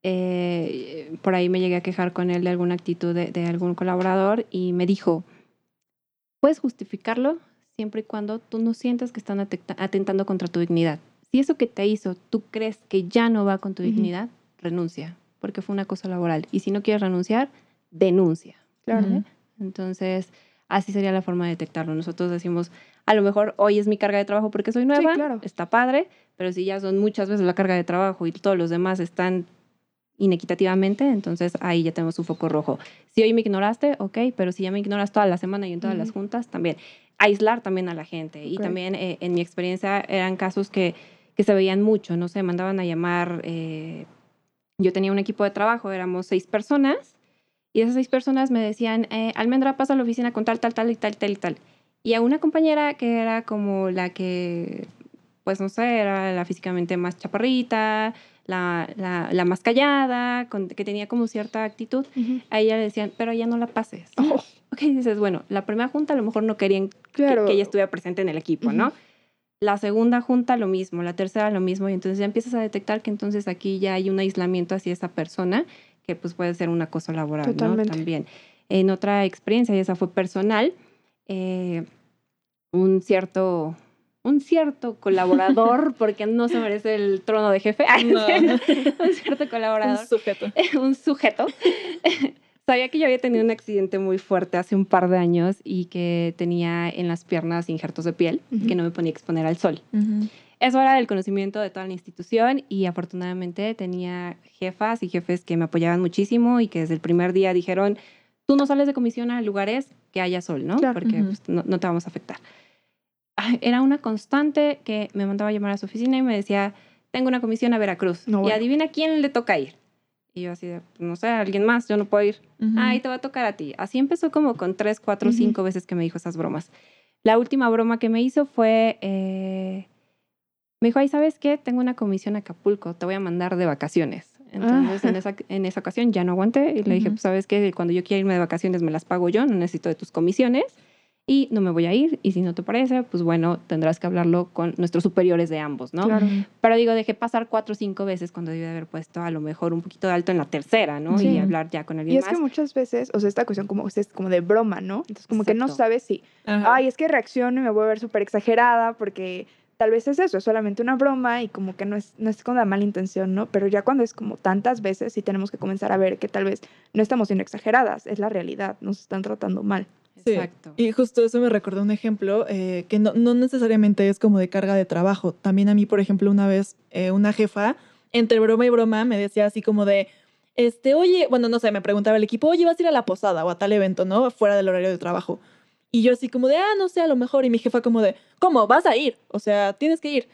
Speaker 2: eh, por ahí me llegué a quejar con él de alguna actitud de, de algún colaborador y me dijo, puedes justificarlo siempre y cuando tú no sientas que están atenta- atentando contra tu dignidad. Si eso que te hizo tú crees que ya no va con tu
Speaker 3: Ujú.
Speaker 2: dignidad, renuncia, porque fue un acoso laboral. Y si no quieres renunciar, denuncia.
Speaker 3: Claro.
Speaker 1: Ujú.
Speaker 2: Entonces, así sería la forma de detectarlo. Nosotros decimos, a lo mejor hoy es mi carga de trabajo porque soy nueva,
Speaker 3: claro.
Speaker 2: está padre, pero si ya son muchas veces la carga de trabajo y todos los demás están inequitativamente, entonces ahí ya tenemos un foco rojo. Si hoy me ignoraste, ok, pero si ya me ignoras toda la semana y en todas las
Speaker 3: Ujú.
Speaker 2: juntas, también. Aislar también a la gente. Y también eh, en mi experiencia eran casos que, que se veían mucho, no sé, mandaban a llamar, eh, yo tenía un equipo de trabajo, éramos seis personas, y esas seis personas me decían, eh, Almendra, pasa a la oficina con tal, tal, tal y tal, tal y tal. Y a una compañera que era como la que, pues no sé, era la físicamente más chaparrita, la, la, la más callada, con- que tenía como cierta actitud, a ella le decían, pero ya no la pases.
Speaker 3: Oh,
Speaker 2: Ok, dices, bueno, la primera junta a lo mejor no querían que-
Speaker 3: claro.
Speaker 2: que, ella estuviera presente en el equipo, ¿no? La segunda junta lo mismo, la tercera lo mismo, y entonces ya empiezas a detectar que entonces aquí ya hay un aislamiento hacia esa persona, que pues puede ser un acoso laboral,
Speaker 3: Totalmente.
Speaker 2: ¿no? También. En otra experiencia, y esa fue personal, eh, un cierto un cierto colaborador, porque no se merece el trono de jefe,
Speaker 1: No.
Speaker 2: un cierto
Speaker 1: Un
Speaker 2: colaborador,
Speaker 1: sujeto.
Speaker 2: un sujeto, sabía que yo había tenido un accidente muy fuerte hace un par de años y que tenía en las piernas injertos de piel y que
Speaker 3: Ujú.
Speaker 2: no me ponía a exponer al sol.
Speaker 1: Ujú.
Speaker 2: Eso era del conocimiento de toda la institución y afortunadamente tenía jefas y jefes que me apoyaban muchísimo y que desde el primer día dijeron, tú no sales de comisión a lugares que haya sol, ¿no?
Speaker 3: Claro.
Speaker 2: Porque
Speaker 1: Ujú.
Speaker 2: pues, no, no te vamos a afectar. Ay, Era una constante que me mandaba a llamar a su oficina y me decía, tengo una comisión a Veracruz
Speaker 3: No,
Speaker 2: y
Speaker 3: bueno.
Speaker 2: adivina quién le toca ir. Y yo así de, no sé, alguien más, yo no puedo ir.
Speaker 1: Ujú.
Speaker 2: Ay, te va a tocar a ti. Así empezó como con tres, cuatro,
Speaker 3: Ujú.
Speaker 2: cinco veces que me dijo esas bromas. La última broma que me hizo fue, eh, me dijo, ay, ¿sabes qué? Tengo una comisión a Acapulco, te voy a mandar de vacaciones. Entonces,
Speaker 3: Ah.
Speaker 2: en, esa, en esa ocasión ya no aguanté y le dije, pues, ¿sabes qué? Cuando yo quiera irme de vacaciones me las pago yo, no necesito de tus comisiones y no me voy a ir. Y si no te parece, pues bueno, tendrás que hablarlo con nuestros superiores de ambos, ¿no?
Speaker 3: Claro.
Speaker 2: Pero digo, dejé pasar cuatro o cinco veces cuando debí de haber puesto a lo mejor un poquito de alto en la tercera, ¿no?
Speaker 3: Sí.
Speaker 2: Y hablar ya con alguien
Speaker 3: Y es
Speaker 2: más.
Speaker 3: que muchas veces, o sea, esta cuestión como es como de broma, ¿no? Entonces como que no
Speaker 2: Exacto.
Speaker 3: sabes si,
Speaker 1: Ajá.
Speaker 3: ay, es que reacciono y me voy a ver súper exagerada porque tal vez es eso, es solamente una broma y como que no es, no es con la mala intención, ¿no? Pero ya cuando es como tantas veces sí tenemos que comenzar a ver que tal vez no estamos siendo exageradas, es la realidad, nos están tratando mal.
Speaker 1: Sí.
Speaker 2: Exacto.
Speaker 1: Y justo eso me recordó un ejemplo eh, que no, no necesariamente es como de carga de trabajo. También a mí, por ejemplo, una vez eh, una jefa, entre broma y broma, me decía así como de, este, oye, bueno, no sé, me preguntaba el equipo, oye, vas a ir a la posada o a tal evento, ¿no? Fuera del horario de trabajo. Y yo así como de, ah, no sé, a lo mejor. Y mi jefa como de, ¿cómo? ¿Vas a ir? O sea, tienes que ir.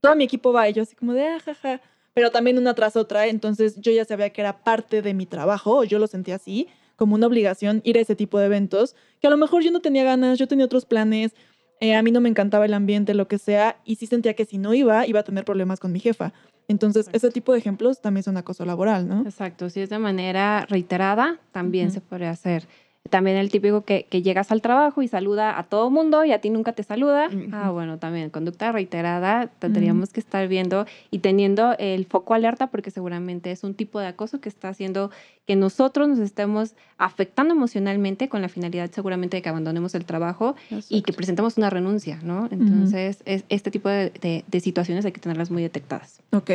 Speaker 1: Todo mi equipo va y yo así como de, ah, jaja. Pero también una tras otra, entonces yo ya sabía que era parte de mi trabajo, o yo lo sentía así, como una obligación ir a ese tipo de eventos, que a lo mejor yo no tenía ganas, yo tenía otros planes, eh, a mí no me encantaba el ambiente, lo que sea, y sí sentía que si no iba, iba a tener problemas con mi jefa. Entonces,
Speaker 2: Exacto.
Speaker 1: ese tipo de ejemplos también son acoso laboral, ¿no?
Speaker 2: Exacto, si es de manera reiterada, también se puede hacer. También el típico que, que llegas al trabajo y saluda a todo mundo y a ti nunca te saluda.
Speaker 3: Ujú.
Speaker 2: Ah, bueno, también conducta reiterada, tendríamos que estar viendo y teniendo el foco alerta porque seguramente es un tipo de acoso que está haciendo que nosotros nos estemos afectando emocionalmente con la finalidad seguramente de que abandonemos el trabajo y que presentemos una renuncia, ¿no? Entonces, es, este tipo de, de- de situaciones hay que tenerlas muy detectadas.
Speaker 1: Ok.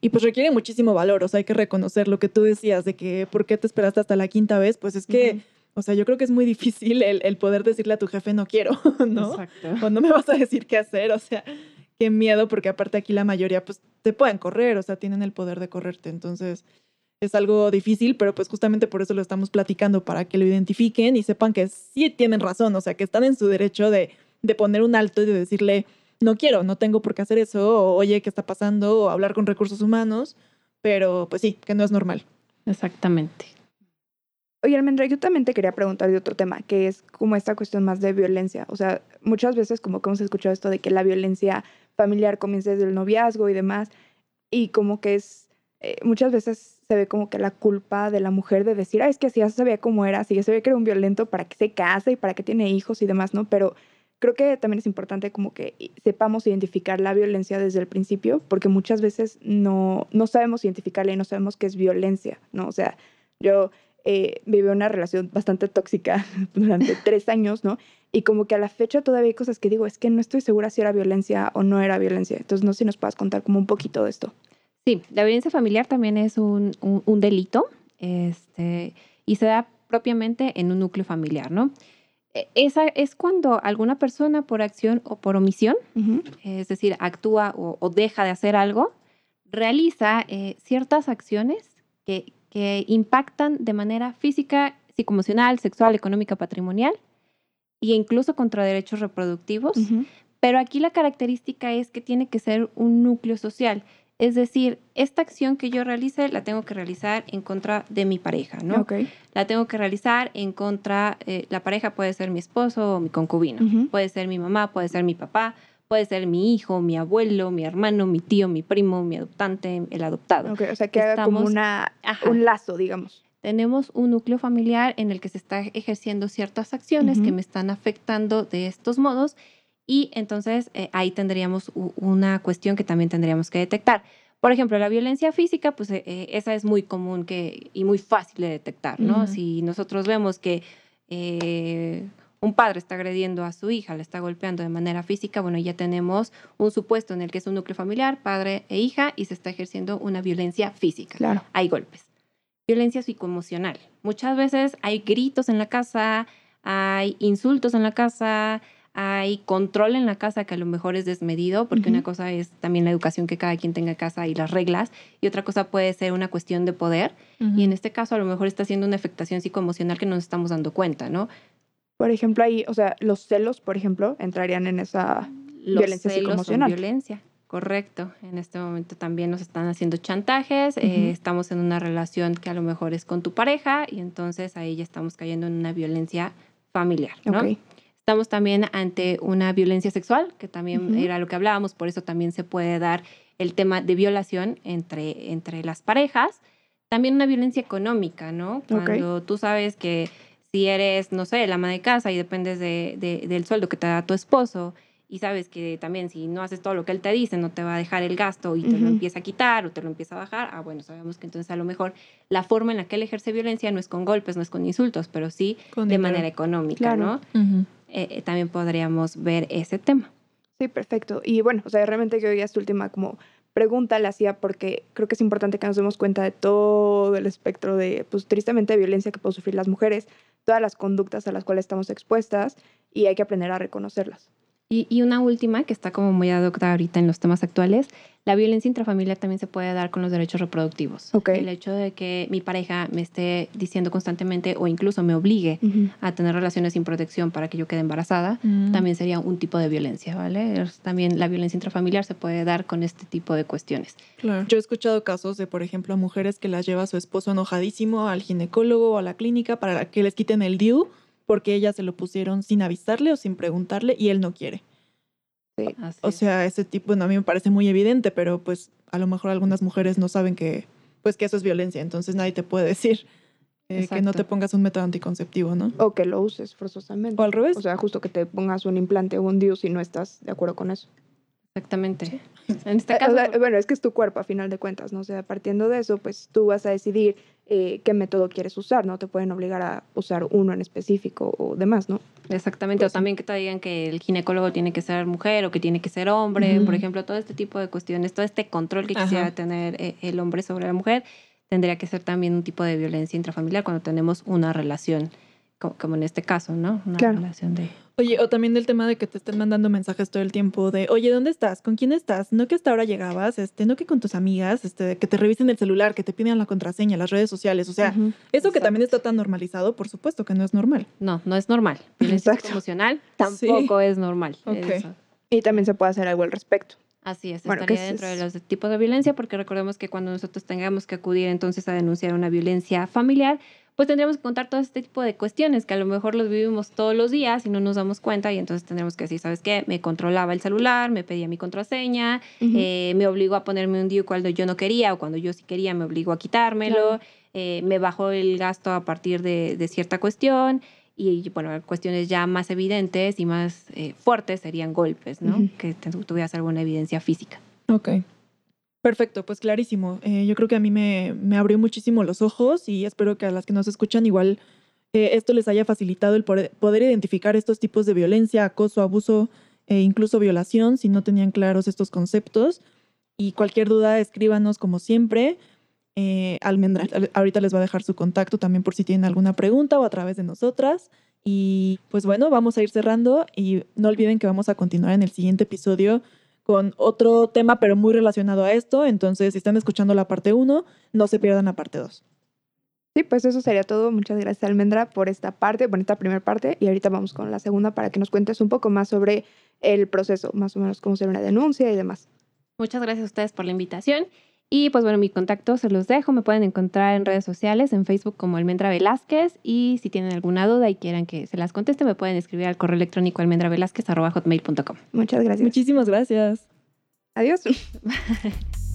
Speaker 1: Y pues requiere muchísimo valor, o sea, hay que reconocer lo que tú decías de que por qué te esperaste hasta la quinta vez, pues es que,
Speaker 3: Ujú.
Speaker 1: O sea, yo creo que es muy difícil el, el poder decirle a tu jefe no quiero, ¿no?
Speaker 2: Exacto.
Speaker 1: o no me vas a decir qué hacer, o sea, qué miedo, porque aparte aquí la mayoría pues te pueden correr, o sea, tienen el poder de correrte, entonces es algo difícil, pero pues justamente por eso lo estamos platicando, para que lo identifiquen y sepan que sí tienen razón, o sea, que están en su derecho de, de poner un alto y de decirle, no quiero, no tengo por qué hacer eso, o oye, ¿qué está pasando? O hablar con recursos humanos, pero pues sí, que no es normal.
Speaker 2: Exactamente.
Speaker 3: Oye, Almendra, yo también te quería preguntar de otro tema, que es como esta cuestión más de violencia. O sea, muchas veces como que hemos escuchado esto de que la violencia familiar comienza desde el noviazgo y demás, y como que es, eh, muchas veces se ve como que la culpa de la mujer de decir, ah, es que si ya sabía cómo era, si ya sabía que era un violento, para que se case y para que tiene hijos y demás, ¿no? Pero creo que también es importante como que sepamos identificar la violencia desde el principio, porque muchas veces no, no sabemos identificarla y no sabemos qué es violencia, ¿no? O sea, yo eh, viví una relación bastante tóxica durante tres años, ¿no? Y como que a la fecha todavía hay cosas que digo, es que no estoy segura si era violencia o no era violencia. Entonces, no sé si nos puedas contar como un poquito de esto.
Speaker 2: Sí, la violencia familiar también es un, un, un delito este, y se da propiamente en un núcleo familiar, ¿no? E, Esa es cuando alguna persona por acción o por omisión, es decir, actúa o, o deja de hacer algo, realiza eh, ciertas acciones que, que impactan de manera física, psicoemocional, sexual, económica, patrimonial e incluso contra derechos reproductivos. Pero aquí la característica es que tiene que ser un núcleo social. Es decir, esta acción que yo realice la tengo que realizar en contra de mi pareja, ¿no?
Speaker 3: Ok.
Speaker 2: La tengo que realizar en contra, eh, la pareja puede ser mi esposo o mi concubino, puede ser mi mamá, puede ser mi papá, puede ser mi hijo, mi abuelo, mi hermano, mi tío, mi primo, mi adoptante, el adoptado.
Speaker 3: Ok, o sea, que haga como
Speaker 2: Estamos-
Speaker 3: una,
Speaker 2: Ajá.
Speaker 3: un lazo, digamos.
Speaker 2: Tenemos un núcleo familiar en el que se está ejerciendo ciertas acciones que
Speaker 3: Ujú.
Speaker 2: me están afectando de estos modos y entonces eh, ahí tendríamos una cuestión que también tendríamos que detectar. Por ejemplo, la violencia física, pues eh, eh, esa es muy común que, y muy fácil de detectar, ¿no? Si nosotros vemos que eh, un padre está agrediendo a su hija, le está golpeando de manera física, bueno, ya tenemos un supuesto en el que es un núcleo familiar, padre e hija, y se está ejerciendo una violencia física
Speaker 3: Claro.
Speaker 2: hay golpes. Violencia psicoemocional. Muchas veces hay gritos en la casa, hay insultos en la casa, hay control en la casa que a lo mejor es desmedido, porque una cosa es también la educación que cada quien tenga en casa y las reglas, y otra cosa puede ser una cuestión de poder. Y en este caso a lo mejor está siendo una afectación psicoemocional que no nos estamos dando cuenta, ¿no?
Speaker 3: Por ejemplo, ahí, o sea, los celos, por ejemplo, entrarían en esa...
Speaker 2: Los
Speaker 3: Violencia
Speaker 2: celos son
Speaker 3: psicoemocional.
Speaker 2: violencia, correcto. En este momento también nos están haciendo chantajes, eh, estamos en una relación que a lo mejor es con tu pareja y entonces ahí ya estamos cayendo en una violencia familiar, ¿no? Estamos también ante una violencia sexual, que también era lo que hablábamos, por eso también se puede dar el tema de violación entre, entre las parejas. También una violencia económica, ¿no? Cuando tú sabes que si eres, no sé, la ama de casa y dependes de, de- del sueldo que te da tu esposo y sabes que también si no haces todo lo que él te dice, no te va a dejar el gasto y te lo
Speaker 3: Ujú.
Speaker 2: empieza a quitar o te lo empieza a bajar, ah, bueno, sabemos que entonces a lo mejor la forma en la que él ejerce violencia no es con golpes, no es con insultos, pero sí
Speaker 1: Con
Speaker 2: de
Speaker 1: dinero.
Speaker 2: manera económica,
Speaker 3: Claro.
Speaker 2: ¿no?
Speaker 1: Ujú.
Speaker 2: Eh, eh, también podríamos ver ese tema.
Speaker 3: Sí, perfecto. Y bueno, o sea, realmente que hoy esta última como pregunta la hacía porque creo que es importante que nos demos cuenta de todo el espectro de, pues tristemente, de violencia que pueden sufrir las mujeres, todas las conductas a las cuales estamos expuestas y hay que aprender a reconocerlas.
Speaker 2: Y, una última que está como muy adoptada ahorita en los temas actuales, la violencia intrafamiliar también se puede dar con los derechos reproductivos. El hecho de que mi pareja me esté diciendo constantemente o incluso me obligue a tener relaciones sin protección para que yo quede embarazada,
Speaker 1: Mm.
Speaker 2: también sería un tipo de violencia, ¿vale? También la violencia intrafamiliar se puede dar con este tipo de cuestiones.
Speaker 1: Claro. Yo he escuchado casos de, por ejemplo, a mujeres que las lleva su esposo enojadísimo al ginecólogo o a la clínica para que les quiten el DIU porque ellas se lo pusieron sin avisarle o sin preguntarle y él no quiere.
Speaker 2: Así
Speaker 1: O sea, ese tipo, bueno, a mí me parece muy evidente, pero pues a lo mejor algunas mujeres no saben que, pues que eso es violencia, entonces nadie te puede decir eh, que no te pongas un método anticonceptivo, ¿no?
Speaker 3: O que lo uses forzosamente.
Speaker 1: O al revés.
Speaker 3: O sea, justo que te pongas un implante o un DIU si no estás de acuerdo con eso.
Speaker 2: Exactamente. En este
Speaker 3: Eh,
Speaker 2: caso,
Speaker 3: sea, bueno, es que es tu cuerpo a final de cuentas, ¿no? O sea, partiendo de eso, pues tú vas a decidir eh, qué método quieres usar, ¿no? Te pueden obligar a usar uno en específico o demás, ¿no?
Speaker 2: Exactamente,
Speaker 3: Pues
Speaker 2: o también que te digan que el ginecólogo tiene que ser mujer o que tiene que ser hombre, por ejemplo, todo este tipo de cuestiones, todo este control que
Speaker 1: Ajá.
Speaker 2: quisiera tener eh, el hombre sobre la mujer, tendría que ser también un tipo de violencia intrafamiliar cuando tenemos una relación como, como en este caso, ¿no? Una
Speaker 3: Claro.
Speaker 2: relación de...
Speaker 1: Oye, o también del tema de que te estén mandando mensajes todo el tiempo de, oye, ¿dónde estás? ¿Con quién estás? No que hasta ahora llegabas, este, no que con tus amigas, este, que te revisen el celular, que te piden la contraseña, las redes sociales. O sea, eso que también está tan normalizado, por supuesto que no es normal.
Speaker 2: No, no es normal. Violencia
Speaker 3: Exacto.
Speaker 2: emocional tampoco es normal. Eso.
Speaker 3: Y también se puede hacer algo al respecto.
Speaker 2: Así es,
Speaker 3: Bueno, que
Speaker 2: estaría
Speaker 3: es-
Speaker 2: dentro de los tipos de violencia, porque recordemos que cuando nosotros tengamos que acudir entonces a denunciar una violencia familiar, pues tendríamos que contar todo este tipo de cuestiones que a lo mejor los vivimos todos los días y no nos damos cuenta y entonces tendremos que decir, ¿sabes qué? Me controlaba el celular, me pedía mi contraseña, eh, me obligó a ponerme un DIU cuando yo no quería o cuando yo sí quería me obligó a quitármelo,
Speaker 3: Claro.
Speaker 2: eh, me bajó el gasto a partir de, de cierta cuestión y bueno, cuestiones ya más evidentes y más eh, fuertes serían golpes, ¿no? Que tuvieras alguna evidencia física.
Speaker 1: Ok. Perfecto, pues clarísimo. Eh, yo creo que a mí me, me abrió muchísimo los ojos y espero que a las que nos escuchan igual eh, esto les haya facilitado el poder, poder identificar estos tipos de violencia, acoso, abuso e incluso violación si no tenían claros estos conceptos. Y cualquier duda, escríbanos como siempre. Eh, ahorita les va a dejar su contacto también por si tienen alguna pregunta o a través de nosotras. Y pues bueno, vamos a ir cerrando y no olviden que vamos a continuar en el siguiente episodio con otro tema, pero muy relacionado a esto. Entonces, si están escuchando la parte 1, no se pierdan la parte 2.
Speaker 3: Sí, pues eso sería todo. Muchas gracias, Almendra, por esta parte, por esta primera parte. Y ahorita vamos con la segunda para que nos cuentes un poco más sobre el proceso, más o menos cómo ser una denuncia y demás.
Speaker 2: Muchas gracias a ustedes por la invitación. Y pues bueno, mi contacto se los dejo. Me pueden encontrar en redes sociales, en Facebook como Almendra Velázquez. Y si tienen alguna duda y quieran que se las conteste, me pueden escribir al correo electrónico almendravelázquez.com.
Speaker 3: Muchas gracias.
Speaker 1: Muchísimas gracias.
Speaker 3: Adiós.